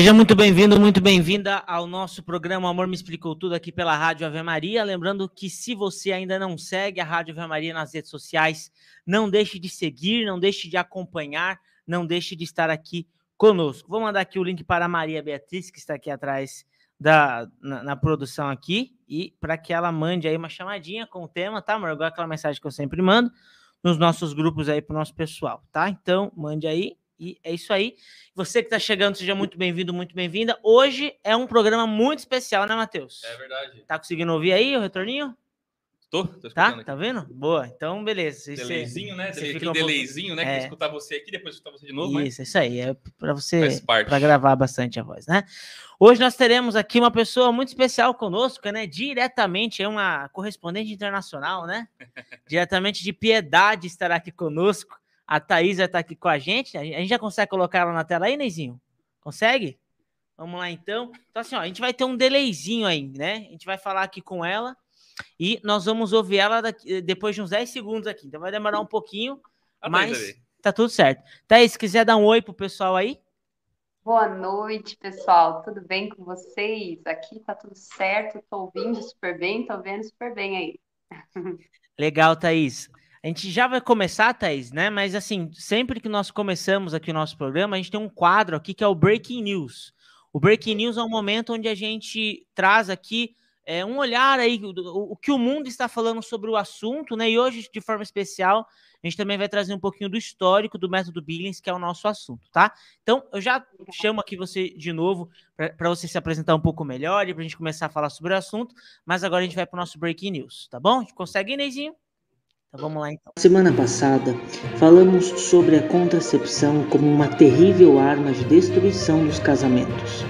Seja muito bem-vindo, muito bem-vinda ao nosso programa Amor Me Explicou Tudo aqui pela Rádio Ave Maria. Lembrando que se você ainda não segue a Rádio Ave Maria nas redes sociais, não deixe de seguir, não deixe de acompanhar, não deixe de estar aqui conosco. Vou mandar aqui o link para a Maria Beatriz, que está aqui atrás da, na, na produção aqui, e para que ela mande aí uma chamadinha com o tema, tá, amor? Igual aquela mensagem que eu sempre mando nos nossos grupos aí para o nosso pessoal, tá? Então, mande aí e é isso aí. Você que está chegando, seja muito bem-vindo, muito bem-vinda. Hoje é um programa muito especial, né, Matheus? É verdade. Tá conseguindo ouvir aí o retorninho? Tô, tô Tá? aqui. Tá vendo? Boa. Então, beleza. Delayzinho, né? você Aquele um pouco- delayzinho, né? Que É. eu escutar você aqui, depois escutar você de novo, mas Isso, isso aí. É para você para gravar bastante a voz, né? Hoje nós teremos aqui uma pessoa muito especial conosco, né? Diretamente, é uma correspondente internacional, né? Diretamente de Piedade estará aqui conosco. A Thaís vai estar aqui com a gente. A gente já consegue colocar ela na tela aí, Neizinho? Consegue? Vamos lá então. Então, assim, ó, a gente vai ter um delayzinho aí, né? A gente vai falar aqui com ela e nós vamos ouvir ela daqui- depois de uns 10 segundos aqui. Então vai demorar um pouquinho, Ah, tá, mas aí. tá tudo certo. Thaís, se quiser dar um oi pro pessoal aí. Boa noite, pessoal. Tudo bem com vocês? Aqui tá tudo certo. Tô ouvindo super bem, tô vendo super bem aí. Legal, Thaís. A gente já vai começar, Thaís, né? Mas assim, sempre que nós começamos aqui o nosso programa, a gente tem um quadro aqui que é o Breaking News. O Breaking News é um momento onde a gente traz aqui é, um olhar aí, o, o que o mundo está falando sobre o assunto, né? E hoje, de forma especial, a gente também vai trazer um pouquinho do histórico do método Billings, que é o nosso assunto, tá? Então, eu já chamo aqui você de novo para você se apresentar um pouco melhor e para a gente começar a falar sobre o assunto, mas agora a gente vai para o nosso Breaking News, tá bom? A gente consegue, Neizinho? Então vamos lá então. Semana passada, falamos sobre a contracepção como uma terrível arma de destruição dos casamentos.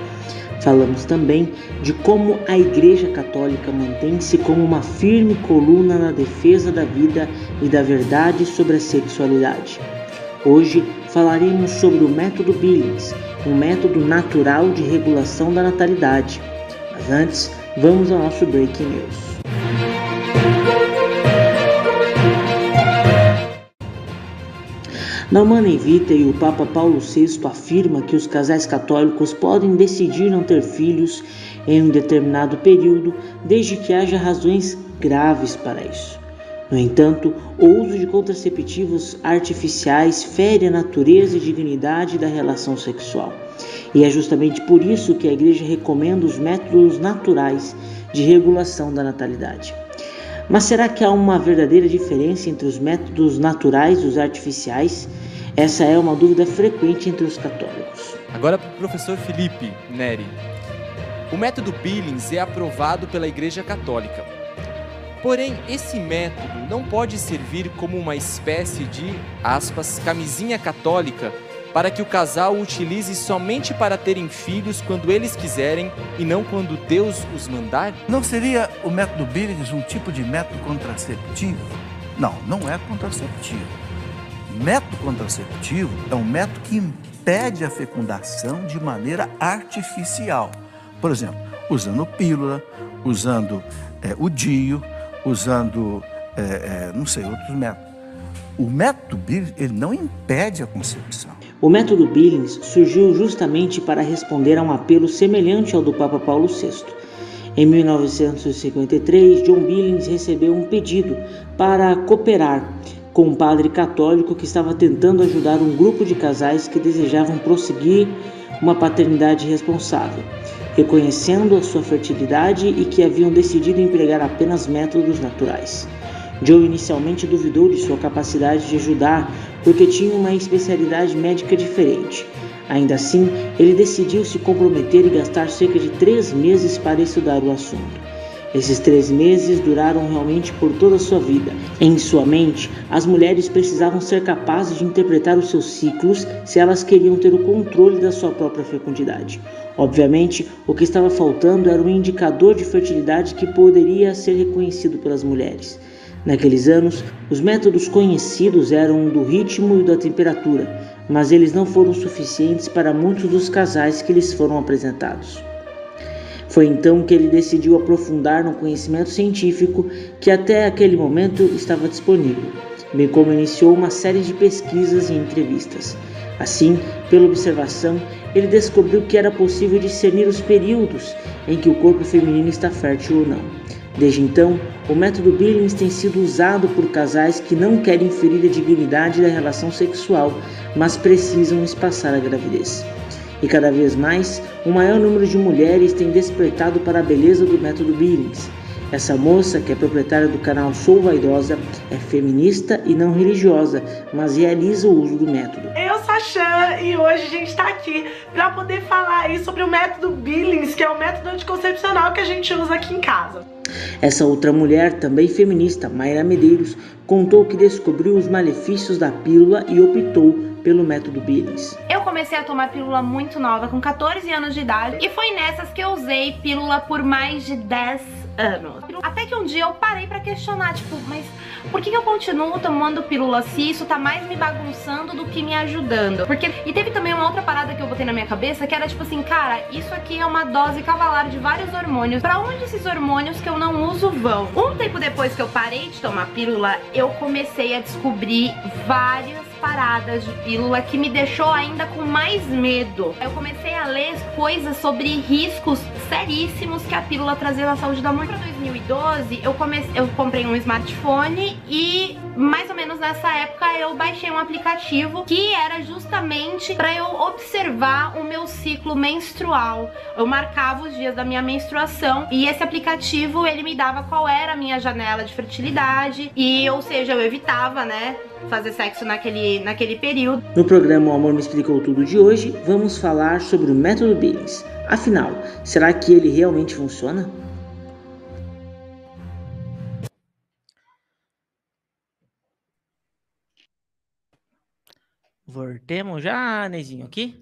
Falamos também de como a Igreja Católica mantém-se como uma firme coluna na defesa da vida e da verdade sobre a sexualidade. Hoje falaremos sobre o método Billings, um método natural de regulação da natalidade. Mas antes, vamos ao nosso Breaking News. Na Humana Vitae, o Papa Paulo VI afirma que os casais católicos podem decidir não ter filhos em um determinado período, desde que haja razões graves para isso. No entanto, o uso de contraceptivos artificiais fere a natureza e dignidade da relação sexual. E é justamente por isso que a Igreja recomenda os métodos naturais de regulação da natalidade. Mas será que há uma verdadeira diferença entre os métodos naturais e os artificiais? Essa é uma dúvida frequente entre os católicos. Agora professor Felipe Neri. O método Billings é aprovado pela Igreja Católica. Porém, esse método não pode servir como uma espécie de, aspas, camisinha católica para que o casal o utilize somente para terem filhos quando eles quiserem e não quando Deus os mandar? Não seria o método Billings um tipo de método contraceptivo? Não, não é contraceptivo. Método contraceptivo é um método que impede a fecundação de maneira artificial. Por exemplo, usando pílula, usando é, o DIU, usando, é, é, não sei, outros métodos. O método Billings ele não impede a concepção. O método Billings surgiu justamente para responder a um apelo semelhante ao do Papa Paulo VI. Em 1953, John Billings recebeu um pedido para cooperar com um padre católico que estava tentando ajudar um grupo de casais que desejavam prosseguir uma paternidade responsável, reconhecendo a sua fertilidade e que haviam decidido empregar apenas métodos naturais. Joe inicialmente duvidou de sua capacidade de ajudar porque tinha uma especialidade médica diferente. Ainda assim, ele decidiu se comprometer e gastar cerca de três meses para estudar o assunto. Esses três meses duraram realmente por toda a sua vida. Em sua mente, as mulheres precisavam ser capazes de interpretar os seus ciclos se elas queriam ter o controle da sua própria fecundidade. Obviamente, o que estava faltando era um indicador de fertilidade que poderia ser reconhecido pelas mulheres. Naqueles anos, os métodos conhecidos eram o do ritmo e da temperatura, mas eles não foram suficientes para muitos dos casais que lhes foram apresentados. Foi então que ele decidiu aprofundar no conhecimento científico que até aquele momento estava disponível, bem como iniciou uma série de pesquisas e entrevistas. Assim, pela observação, ele descobriu que era possível discernir os períodos em que o corpo feminino está fértil ou não. Desde então, o método Billings tem sido usado por casais que não querem ferir a dignidade da relação sexual, mas precisam espaçar a gravidez. E cada vez mais, um maior número de mulheres tem despertado para a beleza do método Billings essa moça, que é proprietária do canal Sou Vaidosa, é feminista e não religiosa, mas realiza o uso do método. Eu sou a Chan e hoje a gente está aqui para poder falar aí sobre o método Billings, que é o método anticoncepcional que a gente usa aqui em casa. Essa outra mulher, também feminista, Mayra Medeiros, contou que descobriu os malefícios da pílula e optou pelo método Billings. Eu comecei a tomar pílula muito nova, com 14 anos de idade, e foi nessas que eu usei pílula por mais de 10 anos. Até que um dia eu parei para questionar, tipo, mas por que eu continuo tomando pílula se isso tá mais me bagunçando do que me ajudando? Porque e teve também uma outra parada que eu botei na minha cabeça que era tipo assim, cara, isso aqui é uma dose cavalar de vários hormônios. Para onde esses hormônios que eu não uso vão? Um tempo depois que eu parei de tomar pílula, eu comecei a descobrir várias paradas de pílula que me deixou ainda com mais medo. Eu comecei a ler coisas sobre riscos seríssimos que a pílula trazia na saúde da mulher. Para 2012, eu comecei, eu comprei um smartphone e mais ou menos nessa época eu baixei um aplicativo que era justamente para eu observar o meu ciclo menstrual. Eu marcava os dias da minha menstruação e esse aplicativo ele me dava qual era a minha janela de fertilidade e, ou seja, eu evitava, né, fazer sexo naquele, naquele período. No programa O Amor Me Explicou Tudo de hoje, vamos falar sobre o método Billings. Afinal, será que ele realmente funciona? Voltemos já, Nezinho, aqui.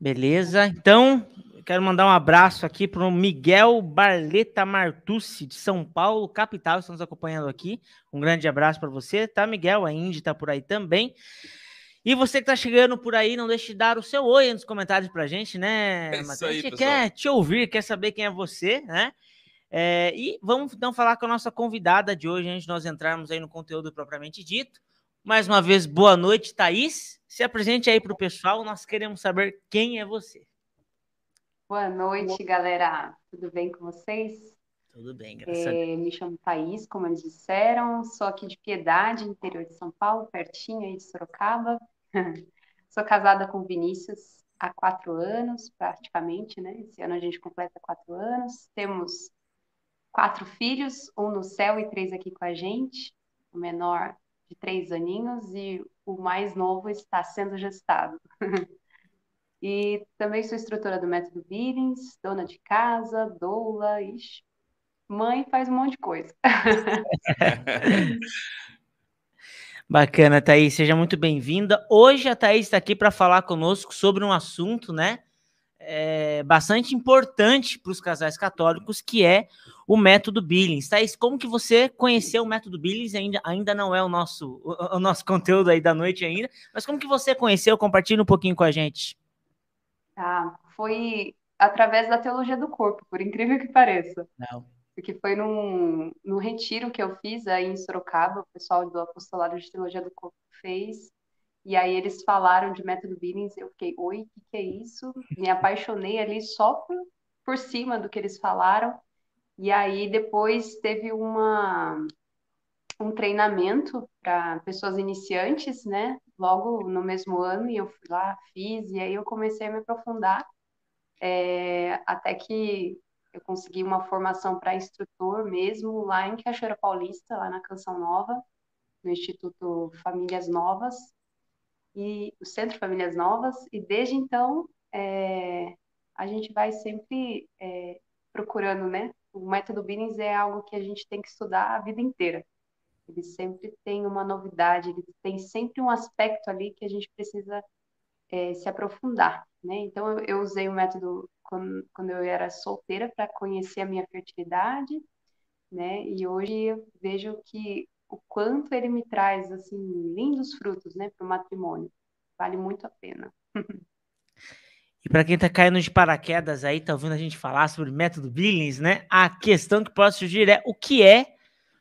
Beleza, então quero mandar um abraço aqui para o Miguel Barleta Martucci, de São Paulo, capital, está nos acompanhando aqui. Um grande abraço para você, tá, Miguel? A Indy está por aí também. E você que está chegando por aí, não deixe de dar o seu oi nos comentários para a gente, né? É aí, a gente pessoal. quer te ouvir, quer saber quem é você, né? É, e vamos então falar com a nossa convidada de hoje, antes de nós entrarmos aí no conteúdo propriamente dito. Mais uma vez, boa noite, Thaís. Se apresente aí para o pessoal, nós queremos saber quem é você. Boa noite, galera. Tudo bem com vocês? Tudo bem, graças a Deus. É, me chamo Thaís, como eles disseram, sou aqui de Piedade, interior de São Paulo, pertinho aí de Sorocaba. Sou casada com Vinícius há quatro anos, praticamente, né? Esse ano a gente completa quatro anos. Temos quatro filhos, um no céu e três aqui com a gente. O menor de três aninhos e o mais novo está sendo gestado. e também sou instrutora do método Billings, dona de casa, doula, ixi, mãe faz um monte de coisa. Bacana, Thaís, seja muito bem-vinda. Hoje a Thaís está aqui para falar conosco sobre um assunto, né, é, bastante importante para os casais católicos, que é o método Billings. Thaís, como que você conheceu o método Billings? Ainda, ainda não é o nosso, o, o nosso conteúdo aí da noite ainda, mas como que você conheceu? Compartilha um pouquinho com a gente. Tá, foi através da teologia do corpo, por incrível que pareça. Não. Porque foi num, num retiro que eu fiz aí em Sorocaba, o pessoal do Apostolado de Teologia do Corpo fez, e aí eles falaram de método Billings, eu fiquei, oi, o que, que é isso? Me apaixonei ali só por, por cima do que eles falaram, e aí depois teve uma, um treinamento para pessoas iniciantes, né? Logo no mesmo ano, e eu fui lá, fiz, e aí eu comecei a me aprofundar, é, até que eu consegui uma formação para instrutor mesmo lá em Cachoeira Paulista, lá na Canção Nova, no Instituto Famílias Novas, e o Centro Famílias Novas, e desde então é, a gente vai sempre é, procurando, né? O método Billings é algo que a gente tem que estudar a vida inteira. Ele sempre tem uma novidade, ele tem sempre um aspecto ali que a gente precisa é, se aprofundar, né? Então eu, eu usei o método quando, quando eu era solteira para conhecer a minha fertilidade, né? E hoje eu vejo que o quanto ele me traz assim lindos frutos, né, para o matrimônio. Vale muito a pena. E para quem está caindo de paraquedas aí, tá ouvindo a gente falar sobre método Billings, né? A questão que pode surgir é o que é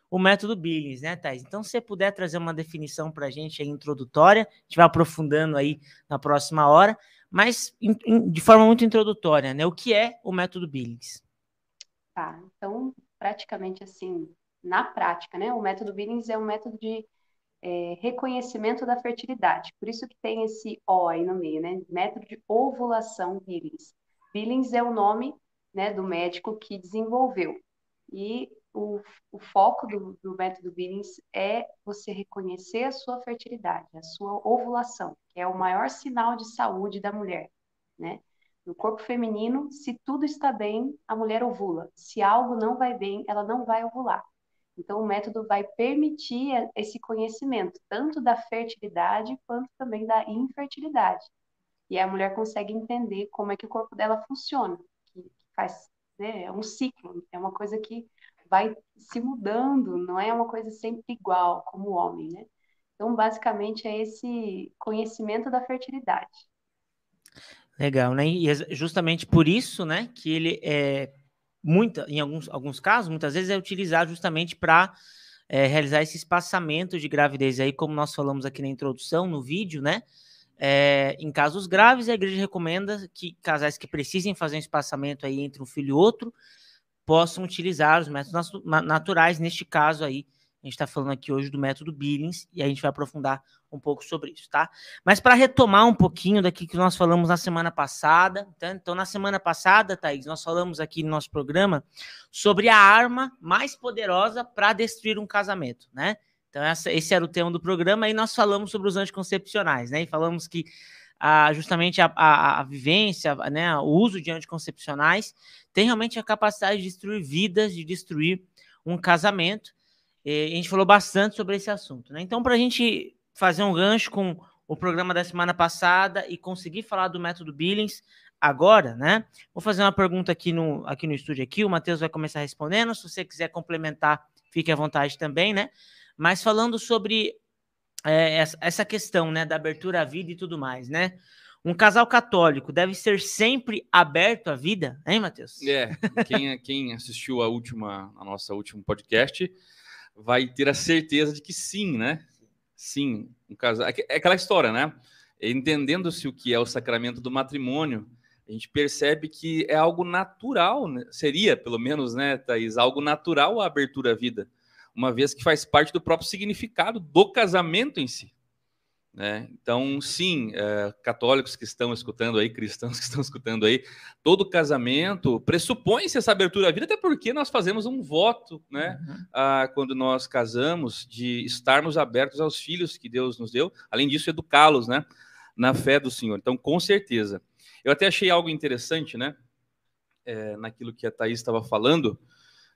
o método Billings, né, Thais? Então, se você puder trazer uma definição para a gente aí, introdutória, a gente vai aprofundando aí na próxima hora, mas in, in, de forma muito introdutória, né? O que é o método Billings? Tá, então, praticamente assim, na prática, né? O método Billings é um método de é, reconhecimento da fertilidade. Por isso que tem esse O aí no meio, né? Método de ovulação Billings. Billings é o nome né, do médico que desenvolveu. E o, o foco do, do método Billings é você reconhecer a sua fertilidade, a sua ovulação, que é o maior sinal de saúde da mulher, né? No corpo feminino, se tudo está bem, a mulher ovula. Se algo não vai bem, ela não vai ovular. Então, o método vai permitir esse conhecimento, tanto da fertilidade quanto também da infertilidade. E a mulher consegue entender como é que o corpo dela funciona, que faz, né, é um ciclo, é uma coisa que vai se mudando, não é uma coisa sempre igual, como o homem, né? Então, basicamente, é esse conhecimento da fertilidade. Legal, né? E é justamente por isso, né, que ele é muita, em alguns, alguns casos, muitas vezes é utilizado justamente para é, realizar esse espaçamento de gravidez aí, como nós falamos aqui na introdução, no vídeo, né? É, em casos graves, a igreja recomenda que casais que precisem fazer um espaçamento aí entre um filho e outro possam utilizar os métodos naturais, neste caso aí, a gente está falando aqui hoje do método Billings e a gente vai aprofundar um pouco sobre isso, tá? Mas para retomar um pouquinho daqui que nós falamos na semana passada, tá? então na semana passada, Thaís, nós falamos aqui no nosso programa sobre a arma mais poderosa para destruir um casamento, né? Então essa, esse era o tema do programa e nós falamos sobre os anticoncepcionais, né? E falamos que ah, justamente a, a, a vivência, né, o uso de anticoncepcionais tem realmente a capacidade de destruir vidas, de destruir um casamento. E a gente falou bastante sobre esse assunto, né? Então, para a gente fazer um gancho com o programa da semana passada e conseguir falar do método Billings agora, né? Vou fazer uma pergunta aqui no, aqui no estúdio aqui, o Matheus vai começar respondendo, se você quiser complementar, fique à vontade também, né? Mas falando sobre é, essa, questão, né, da abertura à vida e tudo mais, né? Um casal católico deve ser sempre aberto à vida, hein, Matheus? É, quem, quem assistiu a última, a nossa último podcast vai ter a certeza de que sim, né? Sim, um casal. É, é aquela história, né? Entendendo-se o que é o sacramento do matrimônio, a gente percebe que é algo natural, né? seria, pelo menos, né, Thaís, algo natural a abertura à vida, uma vez que faz parte do próprio significado do casamento em si. Né? Então, sim, é, católicos que estão escutando aí, cristãos que estão escutando aí, todo casamento pressupõe-se essa abertura à vida, até porque nós fazemos um voto, né? Uhum. A, quando nós casamos, de estarmos abertos aos filhos que Deus nos deu, além disso, educá-los, né? Na fé do Senhor. Então, com certeza. Eu até achei algo interessante, né? É, naquilo que a Thaís estava falando,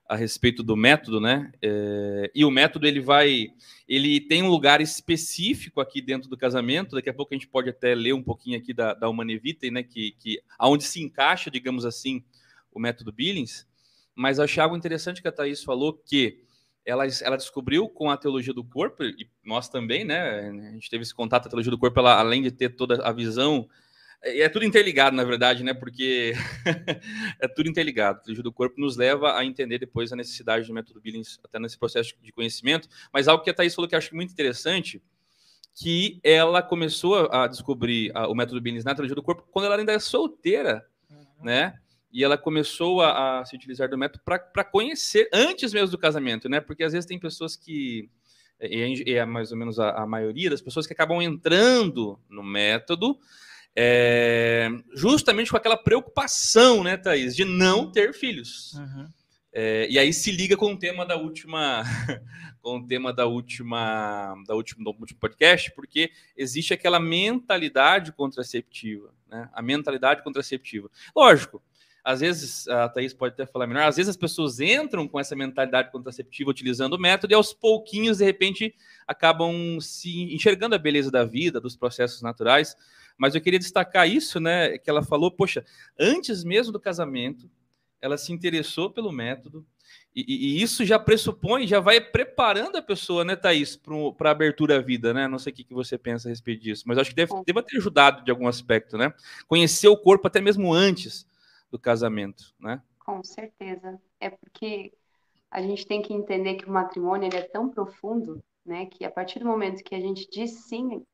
a respeito do método, né? É, e o método ele vai, ele tem um lugar específico aqui dentro do casamento. Daqui a pouco a gente pode até ler um pouquinho aqui da, da Humane Vitae, né? Que, que aonde se encaixa, digamos assim, o método Billings. Mas achei algo interessante que a Thaís falou que ela, ela descobriu com a teologia do corpo e nós também, né? A gente teve esse contato a teologia do corpo, ela, além de ter toda a visão é tudo interligado, na verdade, né? Porque é tudo interligado. O do corpo nos leva a entender depois a necessidade do método Billings, até nesse processo de conhecimento. Mas algo que a Thaís falou que eu acho muito interessante, que ela começou a descobrir o método Billings na teologia do corpo quando ela ainda é solteira, uhum. né? E ela começou a, a se utilizar do método para conhecer antes mesmo do casamento, né? Porque às vezes tem pessoas que e é mais ou menos a, a maioria das pessoas que acabam entrando no método é, justamente com aquela preocupação, né, Thaís, de não ter filhos. Uhum. É, e aí se liga com o tema da última, com o tema da última, da última, do último podcast, porque existe aquela mentalidade contraceptiva, né? A mentalidade contraceptiva. Lógico, às vezes, a Thaís pode até falar melhor, às vezes as pessoas entram com essa mentalidade contraceptiva utilizando o método e aos pouquinhos, de repente, acabam se enxergando a beleza da vida, dos processos naturais. Mas eu queria destacar isso, né? Que ela falou, poxa, antes mesmo do casamento, ela se interessou pelo método, e, e, isso já pressupõe, já vai preparando a pessoa, né, Thaís, para a abertura à vida, né? Não sei o que, que você pensa a respeito disso, mas acho que deve, deve ter ajudado de algum aspecto, né? Conhecer o corpo até mesmo antes do casamento, né? Com certeza. É porque a gente tem que entender que o matrimônio ele é tão profundo, né, que a partir do momento que a gente diz sim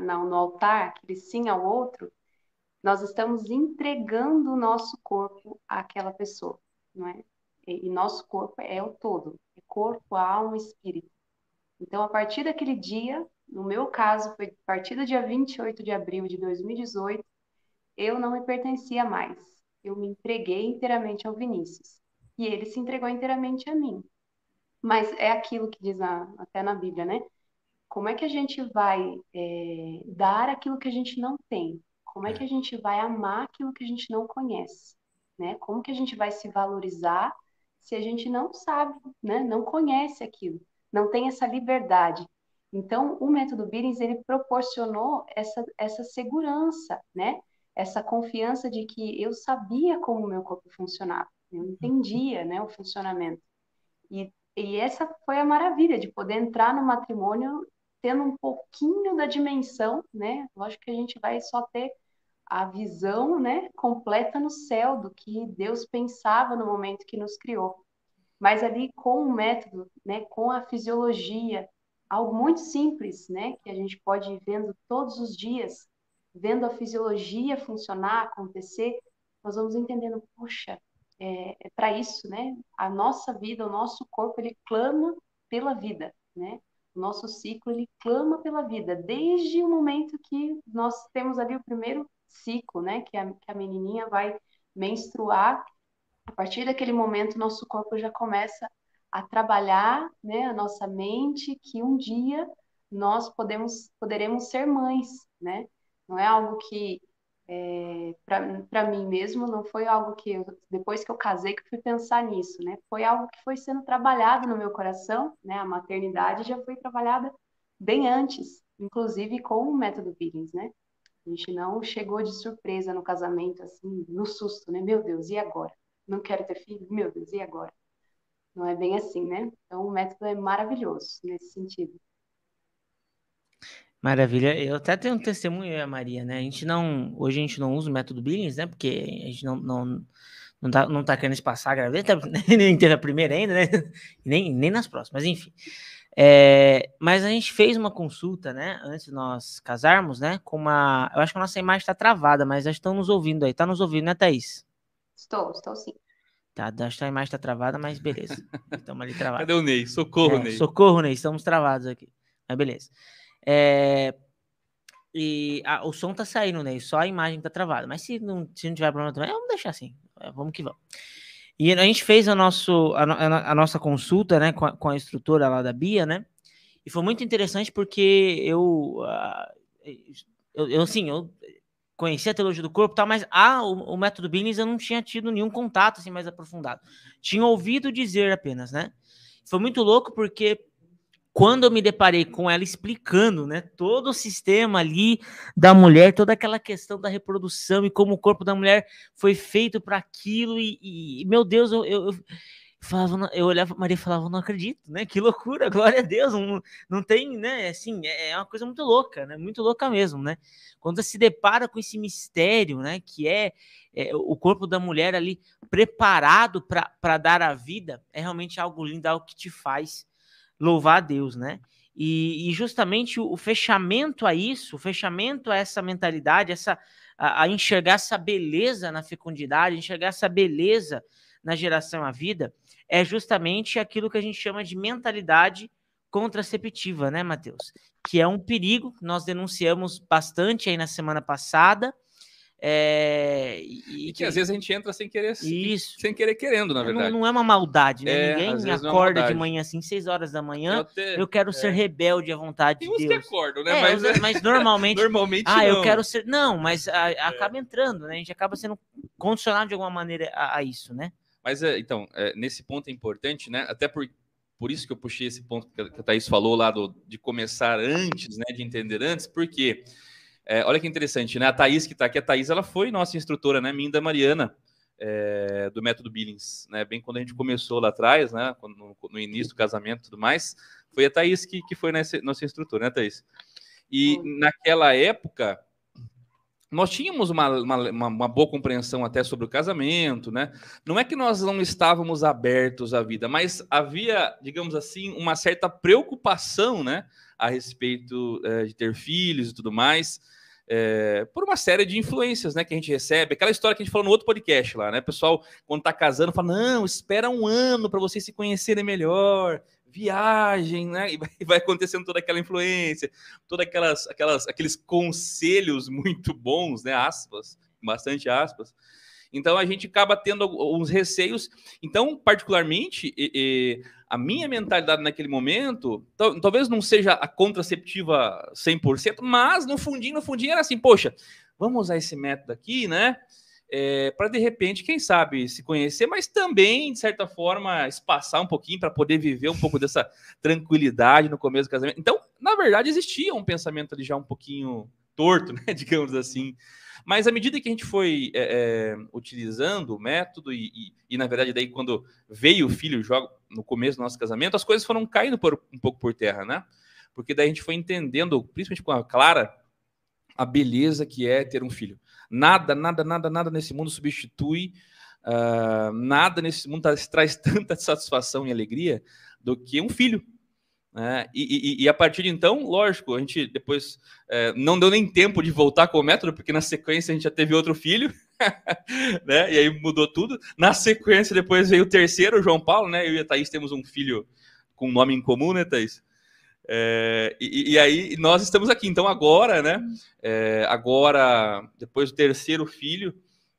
no altar, aquele sim ao outro, nós estamos entregando o nosso corpo àquela pessoa, não é? E, nosso corpo é o todo, é corpo, alma espírito. Então, a partir daquele dia, no meu caso, foi a partir do dia 28 de abril de 2018, eu não me pertencia mais. Eu me entreguei inteiramente ao Vinícius. E ele se entregou inteiramente a mim. Mas é aquilo que diz na, até na Bíblia, né? Como é que a gente vai é, dar aquilo que a gente não tem? Como é que a gente vai amar aquilo que a gente não conhece? Né? Como que a gente vai se valorizar se a gente não sabe, né? não conhece aquilo, não tem essa liberdade? Então, o método Billings, ele proporcionou essa, essa segurança, né? Essa confiança de que eu sabia como o meu corpo funcionava, eu entendia, né, o funcionamento. E, e essa foi a maravilha de poder entrar no matrimônio tendo um pouquinho da dimensão, né? Lógico que a gente vai só ter a visão, né, completa no céu do que Deus pensava no momento que nos criou. Mas ali com o método, né, com a fisiologia, algo muito simples, né, que a gente pode ir vendo todos os dias, vendo a fisiologia funcionar, acontecer, nós vamos entendendo, poxa, é, é para isso, né? A nossa vida, o nosso corpo, ele clama pela vida, né? O nosso ciclo, ele clama pela vida, desde o momento que nós temos ali o primeiro ciclo, né? Que a, que a menininha vai menstruar. A partir daquele momento, nosso corpo já começa a trabalhar, né? A nossa mente, que um dia nós podemos, poderemos ser mães, né? Não é algo que é, para mim mesmo não foi algo que eu, depois que eu casei que fui pensar nisso, né? Foi algo que foi sendo trabalhado no meu coração, né? A maternidade já foi trabalhada bem antes, inclusive com o método Billings, né? A gente não chegou de surpresa no casamento, assim, no susto, né? Meu Deus, e agora? Não quero ter filho? Meu Deus, e agora? Não é bem assim, né? Então, o método é maravilhoso nesse sentido. Maravilha. Eu até tenho um testemunho, Maria, né? A gente não, hoje a gente não usa o método Billings, né? Porque a gente não, não, não, tá, não tá querendo espaçar a gravidez, nem teve a primeira ainda, né? Nem, nem nas próximas, enfim. É, mas a gente fez uma consulta, né? Antes de nós casarmos, né? Com uma. Eu acho que a nossa imagem está travada, mas já estão nos ouvindo aí. Tá nos ouvindo, né, Thaís? Estou, estou sim. Tá, acho que a imagem está travada, mas beleza. Estamos ali travados. Cadê o Ney? Socorro, é, Ney. Socorro, Ney. Estamos travados aqui. Mas beleza. É, e a, o som tá saindo, Ney. Só a imagem tá travada. Mas se não, se não tiver problema também, vamos deixar assim. É, vamos que vamos. E a gente fez a, nosso, a, a nossa consulta né, com a, com, a, instrutora lá da Bia, né? E foi muito interessante porque eu, eu, eu, assim, eu conhecia a teologia do corpo, tá, mas ah, o, o método Billings eu não tinha tido nenhum contato assim mais aprofundado. Tinha ouvido dizer apenas, né? Foi muito louco porque quando eu me deparei com ela explicando, né, todo o sistema ali da mulher, toda aquela questão da reprodução e como o corpo da mulher foi feito para aquilo e, e, meu Deus, eu, eu, eu, falava, eu olhava Maria e falava, não acredito, né? Que loucura, glória a Deus, não, não tem, né? Assim, é, é uma coisa muito louca, né? Muito louca mesmo, né? Quando se depara com esse mistério, né? Que é, é o corpo da mulher ali preparado para dar a vida, é realmente algo lindo, algo que te faz louvar a Deus, né? E, e, justamente o, fechamento a isso, o fechamento a essa mentalidade, essa, a, a, enxergar essa beleza na fecundidade, enxergar essa beleza na geração à vida, é justamente aquilo que a gente chama de mentalidade contraceptiva, né, Matheus? Que é um perigo nós denunciamos bastante aí na semana passada, é, e, e que, às vezes a gente entra sem querer, isso. sem querer querendo, na verdade. Não, não é uma maldade, né? É, Ninguém é acorda é de manhã assim, seis horas da manhã. Eu, eu quero ser é. rebelde à vontade Tem de Deus. que acordam, né? mas, mas normalmente. normalmente ah, não. eu quero ser. Não, mas a, acaba entrando, né? A gente acaba sendo condicionado de alguma maneira a, a isso, né? Mas então, nesse ponto é importante, né? Até por, por isso que eu puxei esse ponto que a Thaís falou lá do, de começar antes, né? De entender antes, porque. É, olha que interessante, né? A Thaís que está aqui, a Thaís, ela foi nossa instrutora, né? Minda Mariana, é, do método Billings, né? Bem quando a gente começou lá atrás, né? No, no início do casamento e tudo mais, foi a Thaís que, que foi nessa, nossa instrutora, né, Thaís? E naquela época, nós tínhamos uma, uma, uma, boa compreensão até sobre o casamento, né? Não é que nós não estávamos abertos à vida, mas havia, digamos assim, uma certa preocupação, né, a respeito é, de ter filhos e tudo mais, é, por uma série de influências, né, que a gente recebe. Aquela história que a gente falou no outro podcast lá, né? O pessoal, quando tá casando, fala: não, espera um ano para vocês se conhecerem melhor, viagem, né? E vai, acontecendo toda aquela influência, todas aquelas, aquelas, aqueles conselhos muito bons, né? Aspas, bastante aspas. Então a gente acaba tendo uns receios. Então, particularmente, e, e, a minha mentalidade naquele momento, talvez não seja a contraceptiva 100%, mas no fundinho, no fundinho era assim, poxa, vamos usar esse método aqui, né? é, para de repente, quem sabe, se conhecer, mas também, de certa forma, espaçar um pouquinho para poder viver um pouco dessa tranquilidade no começo do casamento. Então, na verdade, existia um pensamento ali já um pouquinho torto, né, digamos assim. Mas à medida que a gente foi é, é, utilizando o método, e, e, e, na verdade, daí quando veio o filho joga no começo do nosso casamento, as coisas foram caindo por, um pouco por terra, né? Porque daí a gente foi entendendo, principalmente com a Clara, a beleza que é ter um filho. Nada, nada, nada, nada nesse mundo substitui, uh, nada nesse mundo traz, tanta satisfação e alegria do que um filho. Né? E, e, e, a partir de então, lógico, a gente depois é, não deu nem tempo de voltar com o método, porque na sequência a gente já teve outro filho, né? E aí mudou tudo. Na sequência, depois veio o terceiro, o João Paulo, né? Eu e a Thaís temos um filho com nome em comum, né, Thaís? É, e, e, aí nós estamos aqui. Então agora, né? É, agora, depois do terceiro filho,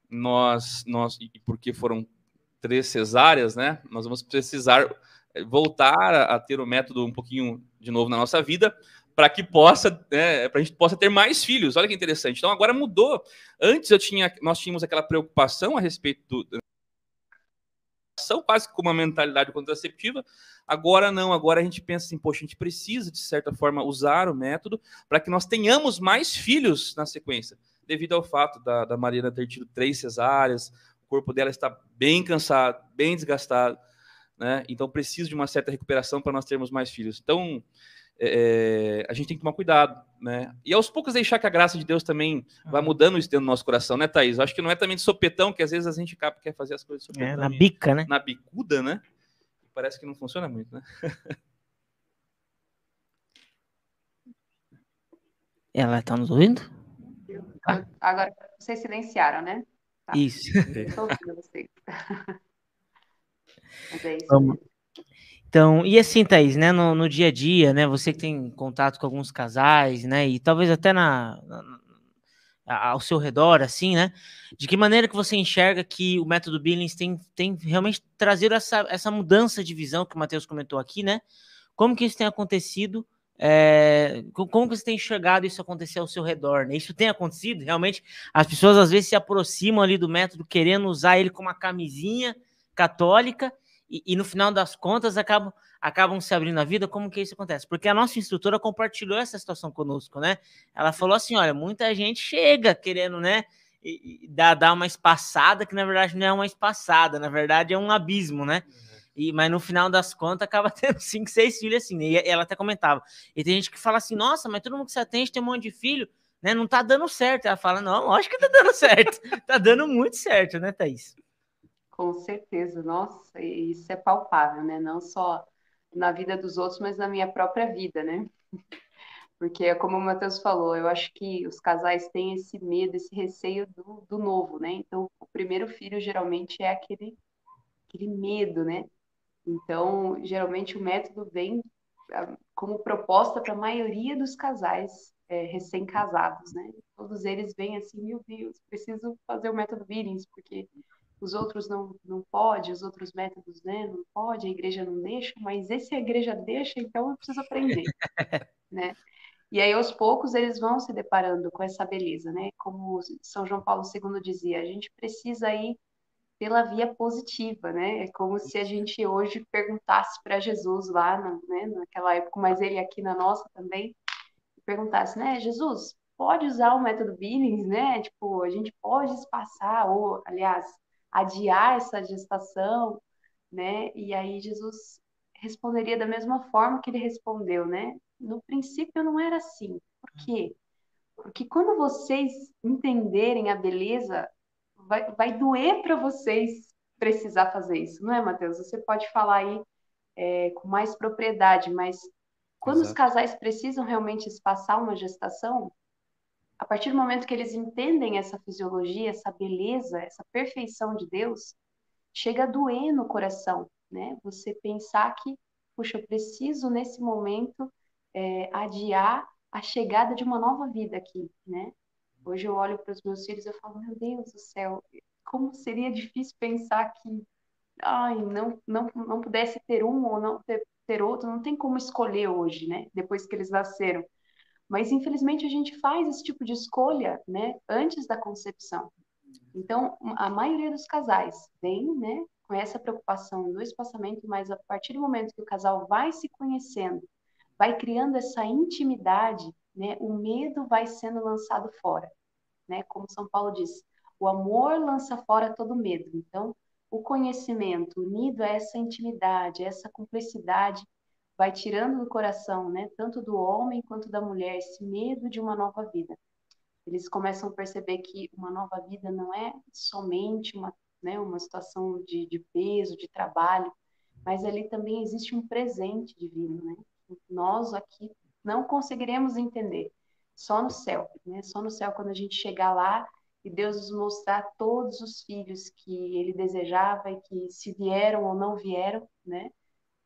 nós, nós, porque foram três cesáreas, né? Nós vamos precisar voltar a ter o método um pouquinho de novo na nossa vida para que possa, né, para a gente possa ter mais filhos. Olha que interessante. Então agora mudou. Antes eu tinha, nós tínhamos aquela preocupação a respeito do, quase com uma mentalidade contraceptiva. Agora não, agora a gente pensa assim, poxa, a gente precisa, de certa forma, usar o método para que nós tenhamos mais filhos na sequência, devido ao fato da, da Mariana ter tido três cesáreas, o corpo dela está bem cansado, bem desgastado, né? Então precisa de uma certa recuperação para nós termos mais filhos. Então, é, a gente tem que tomar cuidado, né? E aos poucos deixar que a graça de Deus também vá mudando isso dentro do nosso coração, né, Thaís? Acho que não é também de sopetão, que às vezes a gente quer fazer as coisas de sopetão. É, na bica, né? Na bicuda, né? Parece que não funciona muito, né? Ela tá nos ouvindo? Ah. Agora, vocês silenciaram, né? Tá. Isso. Estou ouvindo vocês. Mas é isso Vamos. Então, e assim, Thaís, né, no, no, dia a dia, né, você que tem contato com alguns casais, né, e talvez até na, na, ao seu redor, assim, né, de que maneira que você enxerga que o método Billings tem, tem realmente trazido essa, essa mudança de visão que o Matheus comentou aqui, né, como que isso tem acontecido, é, como que você tem enxergado isso acontecer ao seu redor, né, isso tem acontecido, realmente, as pessoas às vezes se aproximam ali do método querendo usar ele como uma camisinha católica, e, e, no final das contas acabam, acabam se abrindo a vida, como que isso acontece? Porque a nossa instrutora compartilhou essa situação conosco, né? Ela falou assim: olha, muita gente chega querendo, né? E, e dar, dar uma espaçada, que na verdade não é uma espaçada, na verdade é um abismo, né? E, mas no final das contas acaba tendo cinco, seis filhos assim. Né? E ela até comentava. E tem gente que fala assim: nossa, mas todo mundo que você atende tem um monte de filho, né? Não tá dando certo. Ela fala: não, acho que tá dando certo. tá dando muito certo, né, Thaís? Com certeza, nossa, isso é palpável, né? Não só na vida dos outros, mas na minha própria vida, né? Porque, é como o Matheus falou, eu acho que os casais têm esse medo, esse receio do, do novo, né? Então, o primeiro filho geralmente é aquele, aquele medo, né? Então, geralmente o método vem ah, como proposta para a maioria dos casais é, recém-casados, né? Todos eles vêm assim, meu Deus, preciso fazer o método Billings, porque os outros não, não pode, os outros métodos né, não pode, a igreja não deixa, mas esse a igreja deixa, então eu preciso aprender, né? E aí, aos poucos, eles vão se deparando com essa beleza, né? Como São João Paulo II dizia, a gente precisa ir pela via positiva, né? É como se a gente hoje perguntasse para Jesus lá, né, naquela época, mas ele aqui na nossa também, perguntasse, né, Jesus, pode usar o método Billings, né? Tipo, a gente pode espaçar, ou, aliás, adiar essa gestação, né? E aí Jesus responderia da mesma forma que ele respondeu, né? No princípio não era assim. Por quê? Porque quando vocês entenderem a beleza, vai, vai doer para vocês precisar fazer isso, não é, Matheus? Você pode falar aí é, com mais propriedade, mas quando Exato. os casais precisam realmente espaçar uma gestação, a partir do momento que eles entendem essa fisiologia, essa beleza, essa perfeição de Deus, chega a doer no coração, né? Você pensar que, puxa, eu preciso nesse momento é, adiar a chegada de uma nova vida aqui, né? Hoje eu olho para os meus filhos e falo, meu Deus do céu, como seria difícil pensar que, ai, não, não, não pudesse ter um ou não ter, ter outro, não tem como escolher hoje, né? Depois que eles nasceram. Mas infelizmente a gente faz esse tipo de escolha, né, antes da concepção. Então, a maioria dos casais vem, né, com essa preocupação do espaçamento, mas a partir do momento que o casal vai se conhecendo, vai criando essa intimidade, né, o medo vai sendo lançado fora, né? Como São Paulo diz, o amor lança fora todo medo. Então, o conhecimento unido a essa intimidade, a essa cumplicidade, vai tirando do coração, né, tanto do homem quanto da mulher, esse medo de uma nova vida. Eles começam a perceber que uma nova vida não é somente uma, né, uma situação de, de peso, de trabalho, mas ali também existe um presente divino, né? Nós aqui não conseguiremos entender, só no céu, né? Só no céu quando a gente chegar lá e Deus nos mostrar todos os filhos que Ele desejava e que se vieram ou não vieram, né?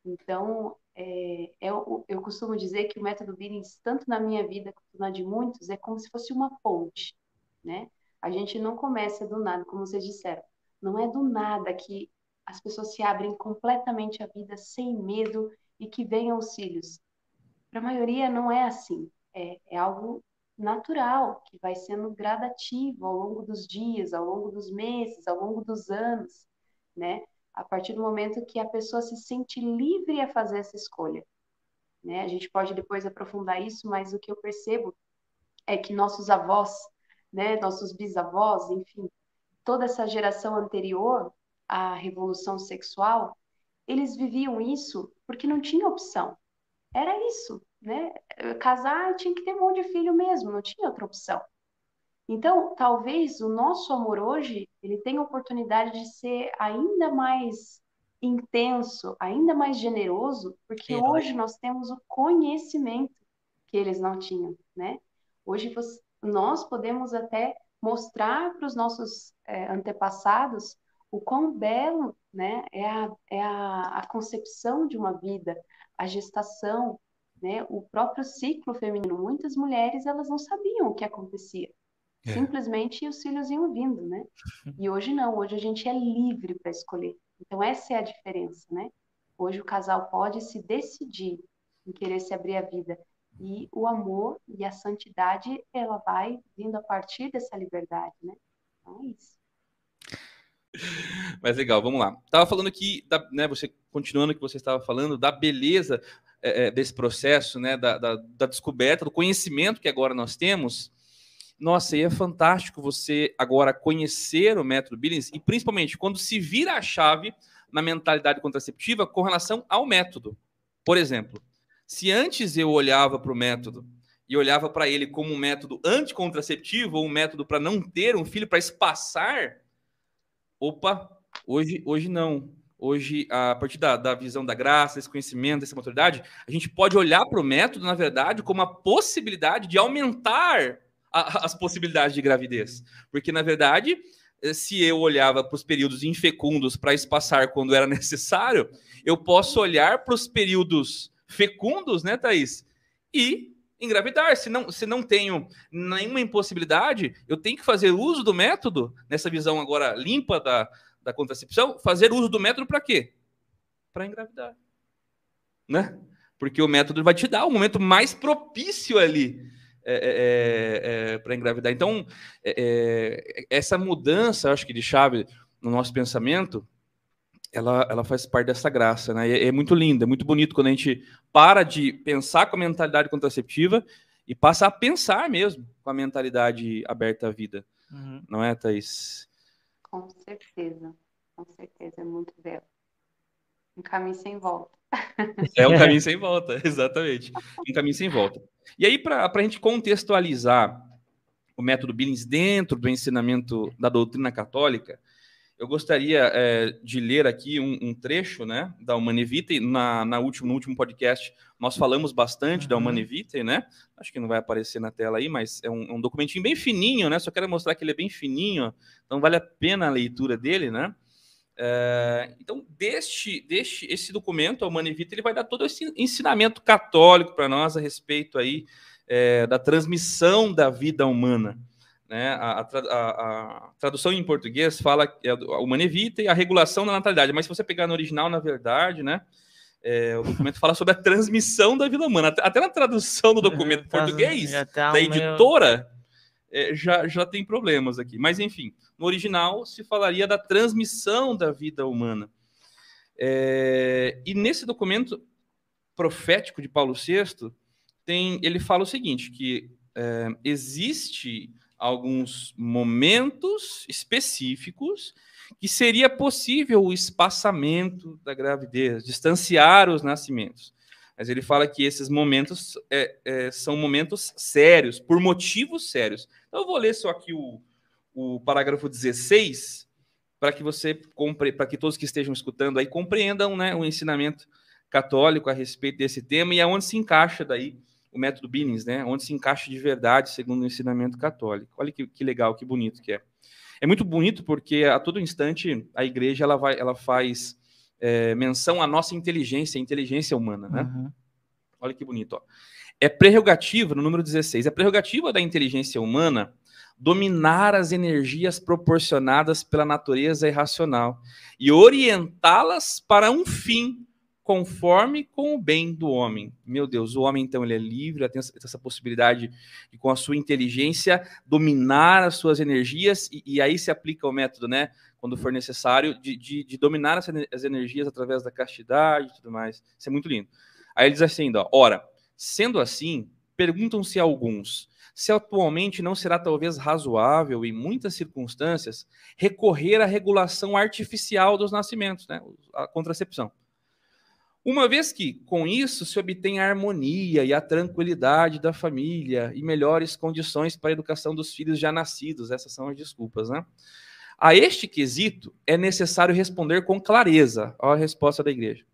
Então é, eu, eu costumo dizer que o método Billings, tanto na minha vida quanto na de muitos, é como se fosse uma ponte, né? A gente não começa do nada, como vocês disseram. Não é do nada que as pessoas se abrem completamente à vida sem medo e que venham os filhos. Para a maioria não é assim. É, é algo natural, que vai sendo gradativo ao longo dos dias, ao longo dos meses, ao longo dos anos, né? A partir do momento que a pessoa se sente livre a fazer essa escolha. Né? A gente pode depois aprofundar isso, mas o que eu percebo é que nossos avós, né, nossos bisavós, enfim, toda essa geração anterior à revolução sexual, eles viviam isso porque não tinha opção. Era isso, né? Casar tinha que ter um monte de filho mesmo, não tinha outra opção. Então, talvez o nosso amor hoje, ele tenha a oportunidade de ser ainda mais intenso, ainda mais generoso, porque hoje nós temos o conhecimento que eles não tinham, né? Hoje você, nós podemos até mostrar para os nossos é, antepassados o quão belo né, é, a, é a, a concepção de uma vida, a gestação, né, o próprio ciclo feminino. Muitas mulheres elas não sabiam o que acontecia. É. Simplesmente os filhos iam vindo, né? E hoje não, hoje a gente é livre para escolher. Então essa é a diferença, né? Hoje o casal pode se decidir em querer se abrir a vida. E o amor e a santidade, ela vai vindo a partir dessa liberdade, né? Então é isso. Mas legal, vamos lá. Tava falando aqui, da, né, você continuando o que você estava falando, da beleza é, desse processo, né, da, da, da, descoberta, do conhecimento que agora nós temos. Nossa, e é fantástico você agora conhecer o método Billings e principalmente quando se vira a chave na mentalidade contraceptiva com relação ao método. Por exemplo, se antes eu olhava para o método e olhava para ele como um método anticontraceptivo ou um método para não ter um filho, para espaçar, opa, hoje, hoje não. Hoje, a partir da, da visão da graça, desse conhecimento, dessa maturidade, a gente pode olhar para o método, na verdade, como uma possibilidade de aumentar a, as possibilidades de gravidez. Porque, na verdade, eh, se eu olhava para os períodos infecundos para espaçar quando era necessário, eu posso olhar para os períodos fecundos, né, Thaís? E engravidar. Se não, se não tenho nenhuma impossibilidade, eu tenho que fazer uso do método, nessa visão agora limpa da, da contracepção, fazer uso do método para quê? Para engravidar. Né? Porque o método vai te dar o momento mais propício ali é, é, é, é para engravidar. Então, é, essa mudança, acho que de chave no nosso pensamento, ela, ela faz parte dessa graça, né? É, muito lindo, é muito bonito quando a gente para de pensar com a mentalidade contraceptiva e passa a pensar mesmo com a mentalidade aberta à vida. Uhum. Não é, Thaís? Com certeza, com certeza, é muito belo. Um caminho sem volta. É um caminho sem volta, exatamente. Um caminho sem volta. E aí, para a gente contextualizar o método Billings dentro do ensinamento da doutrina católica, eu gostaria é, de ler aqui um, um, trecho né, da Humane Vitae. Na, na último, no último podcast, nós falamos bastante uhum. da Humane Vitae, né? Acho que não vai aparecer na tela aí, mas é um, um, documentinho bem fininho, né? Só quero mostrar que ele é bem fininho, então vale a pena a leitura dele, né? É, então, deste, deste esse documento, a Humane Vitae, ele vai dar todo esse ensinamento católico para nós a respeito aí é, da transmissão da vida humana. Né? A, a, a, tradução em português fala é a humana evita e a regulação da natalidade, mas se você pegar no original, na verdade, né, é, o documento fala sobre a transmissão da vida humana. Até, na tradução do documento tá, português, tá da editora, meio... é, já, já tem problemas aqui. Mas, enfim, no original se falaria da transmissão da vida humana. É, e nesse documento profético de Paulo VI, tem, ele fala o seguinte, que é, existe alguns momentos específicos que seria possível o espaçamento da gravidez, distanciar os nascimentos. Mas ele fala que esses momentos é, é, são momentos sérios, por motivos sérios. Então, eu vou ler só aqui o, o parágrafo 16, para que você compre, para que todos que estejam escutando aí compreendam né, o ensinamento católico a respeito desse tema e aonde se encaixa daí o método Billings, né? Onde se encaixa de verdade segundo o ensinamento católico. Olha que, que legal, que bonito que é. É muito bonito porque a todo instante a igreja ela vai, ela faz é, menção à nossa inteligência, a inteligência humana, né? Uhum. Olha que bonito, ó. É prerrogativa, no número 16, é prerrogativa da inteligência humana dominar as energias proporcionadas pela natureza irracional e orientá-las para um fim conforme com o bem do homem. Meu Deus, o homem então ele é livre, tem essa possibilidade de com a sua inteligência dominar as suas energias e, e aí se aplica o método, né? Quando for necessário, de, de, de dominar as, as, energias através da castidade e tudo mais. Isso é muito lindo. Aí ele diz assim, ó, ora, sendo assim, perguntam-se alguns se atualmente não será talvez razoável, em muitas circunstâncias, recorrer à regulação artificial dos nascimentos, né? a contracepção uma vez que, com isso, se obtém a harmonia e a tranquilidade da família e melhores condições para a educação dos filhos já nascidos, essas são as desculpas, né? A este quesito é necessário responder com clareza. Olha a resposta da igreja.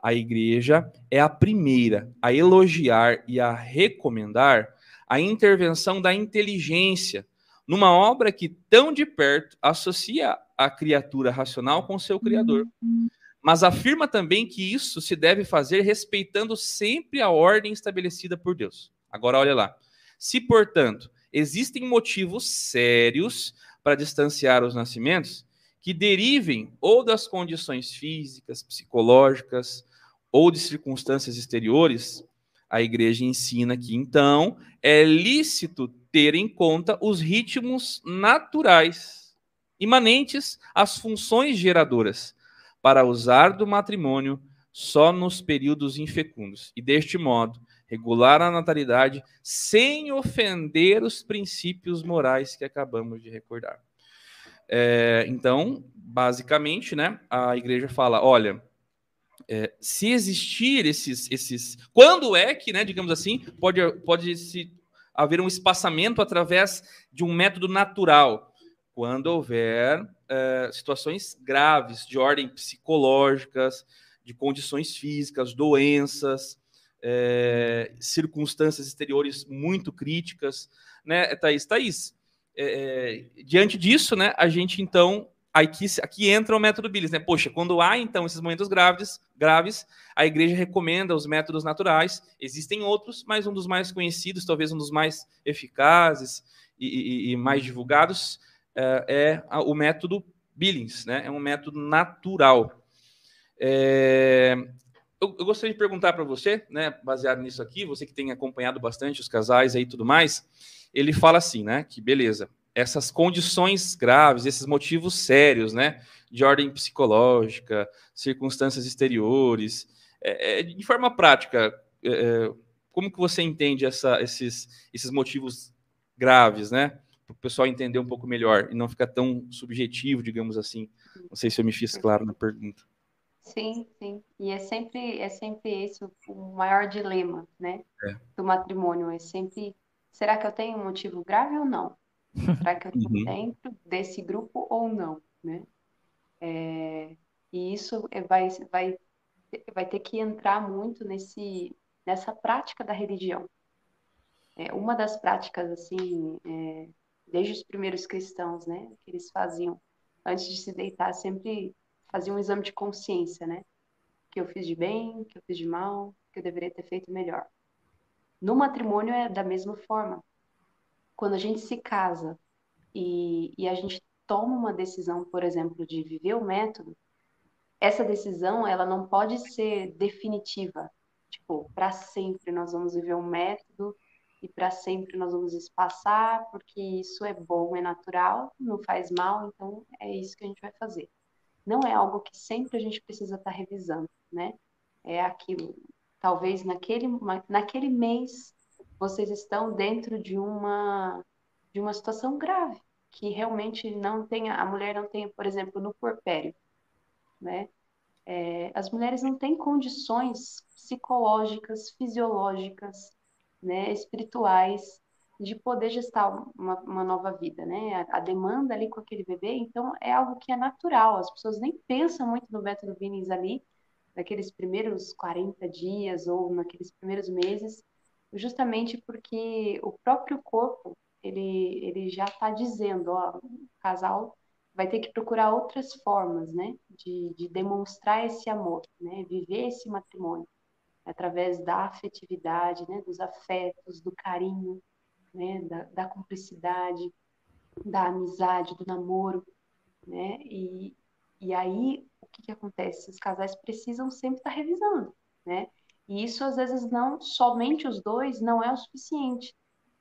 A igreja é a primeira a elogiar e a recomendar a intervenção da inteligência numa obra que tão de perto associa a criatura racional com seu criador. Uhum mas afirma também que isso se deve fazer respeitando sempre a ordem estabelecida por Deus. Agora, olha lá. Se, portanto, existem motivos sérios para distanciar os nascimentos, que derivem ou das condições físicas, psicológicas ou de circunstâncias exteriores, a igreja ensina que, então, é lícito ter em conta os ritmos naturais imanentes às funções geradoras para usar do matrimônio só nos períodos infecundos, e deste modo regular a natalidade sem ofender os princípios morais que acabamos de recordar. É, então, basicamente, né, a igreja fala: olha, é, se existir esses, esses. Quando é que, né, digamos assim, pode, pode se haver um espaçamento através de um método natural? quando houver é, situações graves de ordem psicológicas, de condições físicas, doenças, é, circunstâncias exteriores muito críticas, né, Thaís? Thaís, é, diante disso, né, a gente então aqui, aqui entra o método Billis, né? Poxa, quando há então esses momentos graves, graves, a igreja recomenda os métodos naturais. Existem outros, mas um dos mais conhecidos, talvez um dos mais eficazes e, e, e mais divulgados, é, é o método Billings, né? É um método natural. É, eu, eu, gostaria de perguntar para você, né, baseado nisso aqui, você que tem acompanhado bastante os casais aí e tudo mais, ele fala assim, né, que beleza, essas condições graves, esses motivos sérios, né, de ordem psicológica, circunstâncias exteriores, é, é, de forma prática, é, é, como que você entende essa, esses, esses motivos graves, né? para o pessoal entender um pouco melhor e não ficar tão subjetivo, digamos assim. Não sei se eu me fiz claro na pergunta. Sim, sim. E é sempre, é sempre esse o, maior dilema, né? É. Do matrimônio. É sempre será que eu tenho um motivo grave ou não? Será que eu estou Uhum. dentro desse grupo ou não, né? É, e isso é- vai, vai, vai ter que entrar muito nesse, nessa prática da religião. É, uma das práticas, assim, é, desde os primeiros cristãos, né, que eles faziam antes de se deitar, sempre faziam um exame de consciência, né? Que eu fiz de bem, que eu fiz de mal, que eu deveria ter feito melhor. No matrimônio é da mesma forma. Quando a gente se casa e, e a gente toma uma decisão, por exemplo, de viver o método, essa decisão ela não pode ser definitiva. Tipo, para sempre nós vamos viver um método e para sempre nós vamos espaçar, porque isso é bom, é natural, não faz mal, então é isso que a gente vai fazer. Não é algo que sempre a gente precisa estar revisando, né? É aquilo. Talvez naquele, naquele mês vocês estão dentro de uma de uma situação grave, que realmente não tenha, a mulher não tenha, por exemplo, no porpério, né? É, as mulheres não têm condições psicológicas, fisiológicas, né, espirituais, de poder gestar uma, uma nova vida, né? A, a, demanda ali com aquele bebê, então é algo que é natural. As pessoas nem pensam muito no método Billings ali, naqueles primeiros 40 dias ou naqueles primeiros meses, justamente porque o próprio corpo ele, ele já está dizendo, ó, o casal vai ter que procurar outras formas, né, de, de demonstrar esse amor, né, viver esse matrimônio através da afetividade, né, dos afetos, do carinho, né, da, da cumplicidade, da amizade, do namoro, né, e, e aí o que, que acontece? Os casais precisam sempre estar revisando, né, e isso às vezes não somente os dois não é o suficiente.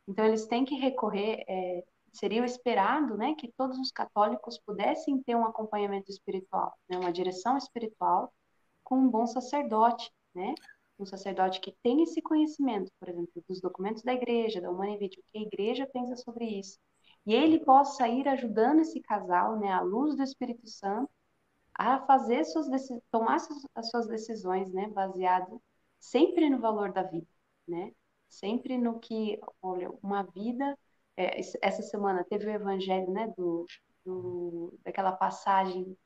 Então eles têm que recorrer é, seria o esperado, né, que todos os católicos pudessem ter um acompanhamento espiritual, né, uma direção espiritual com um bom sacerdote, né, um sacerdote que tem esse conhecimento, por exemplo, dos documentos da igreja, da Humanivite, o que a igreja pensa sobre isso, e ele possa ir ajudando esse casal, né, à luz do Espírito Santo, a fazer suas tomar as suas decisões, né, baseado sempre no valor da vida, né, sempre no que, olha, uma vida é, essa semana teve o evangelho, né, do, do, daquela passagem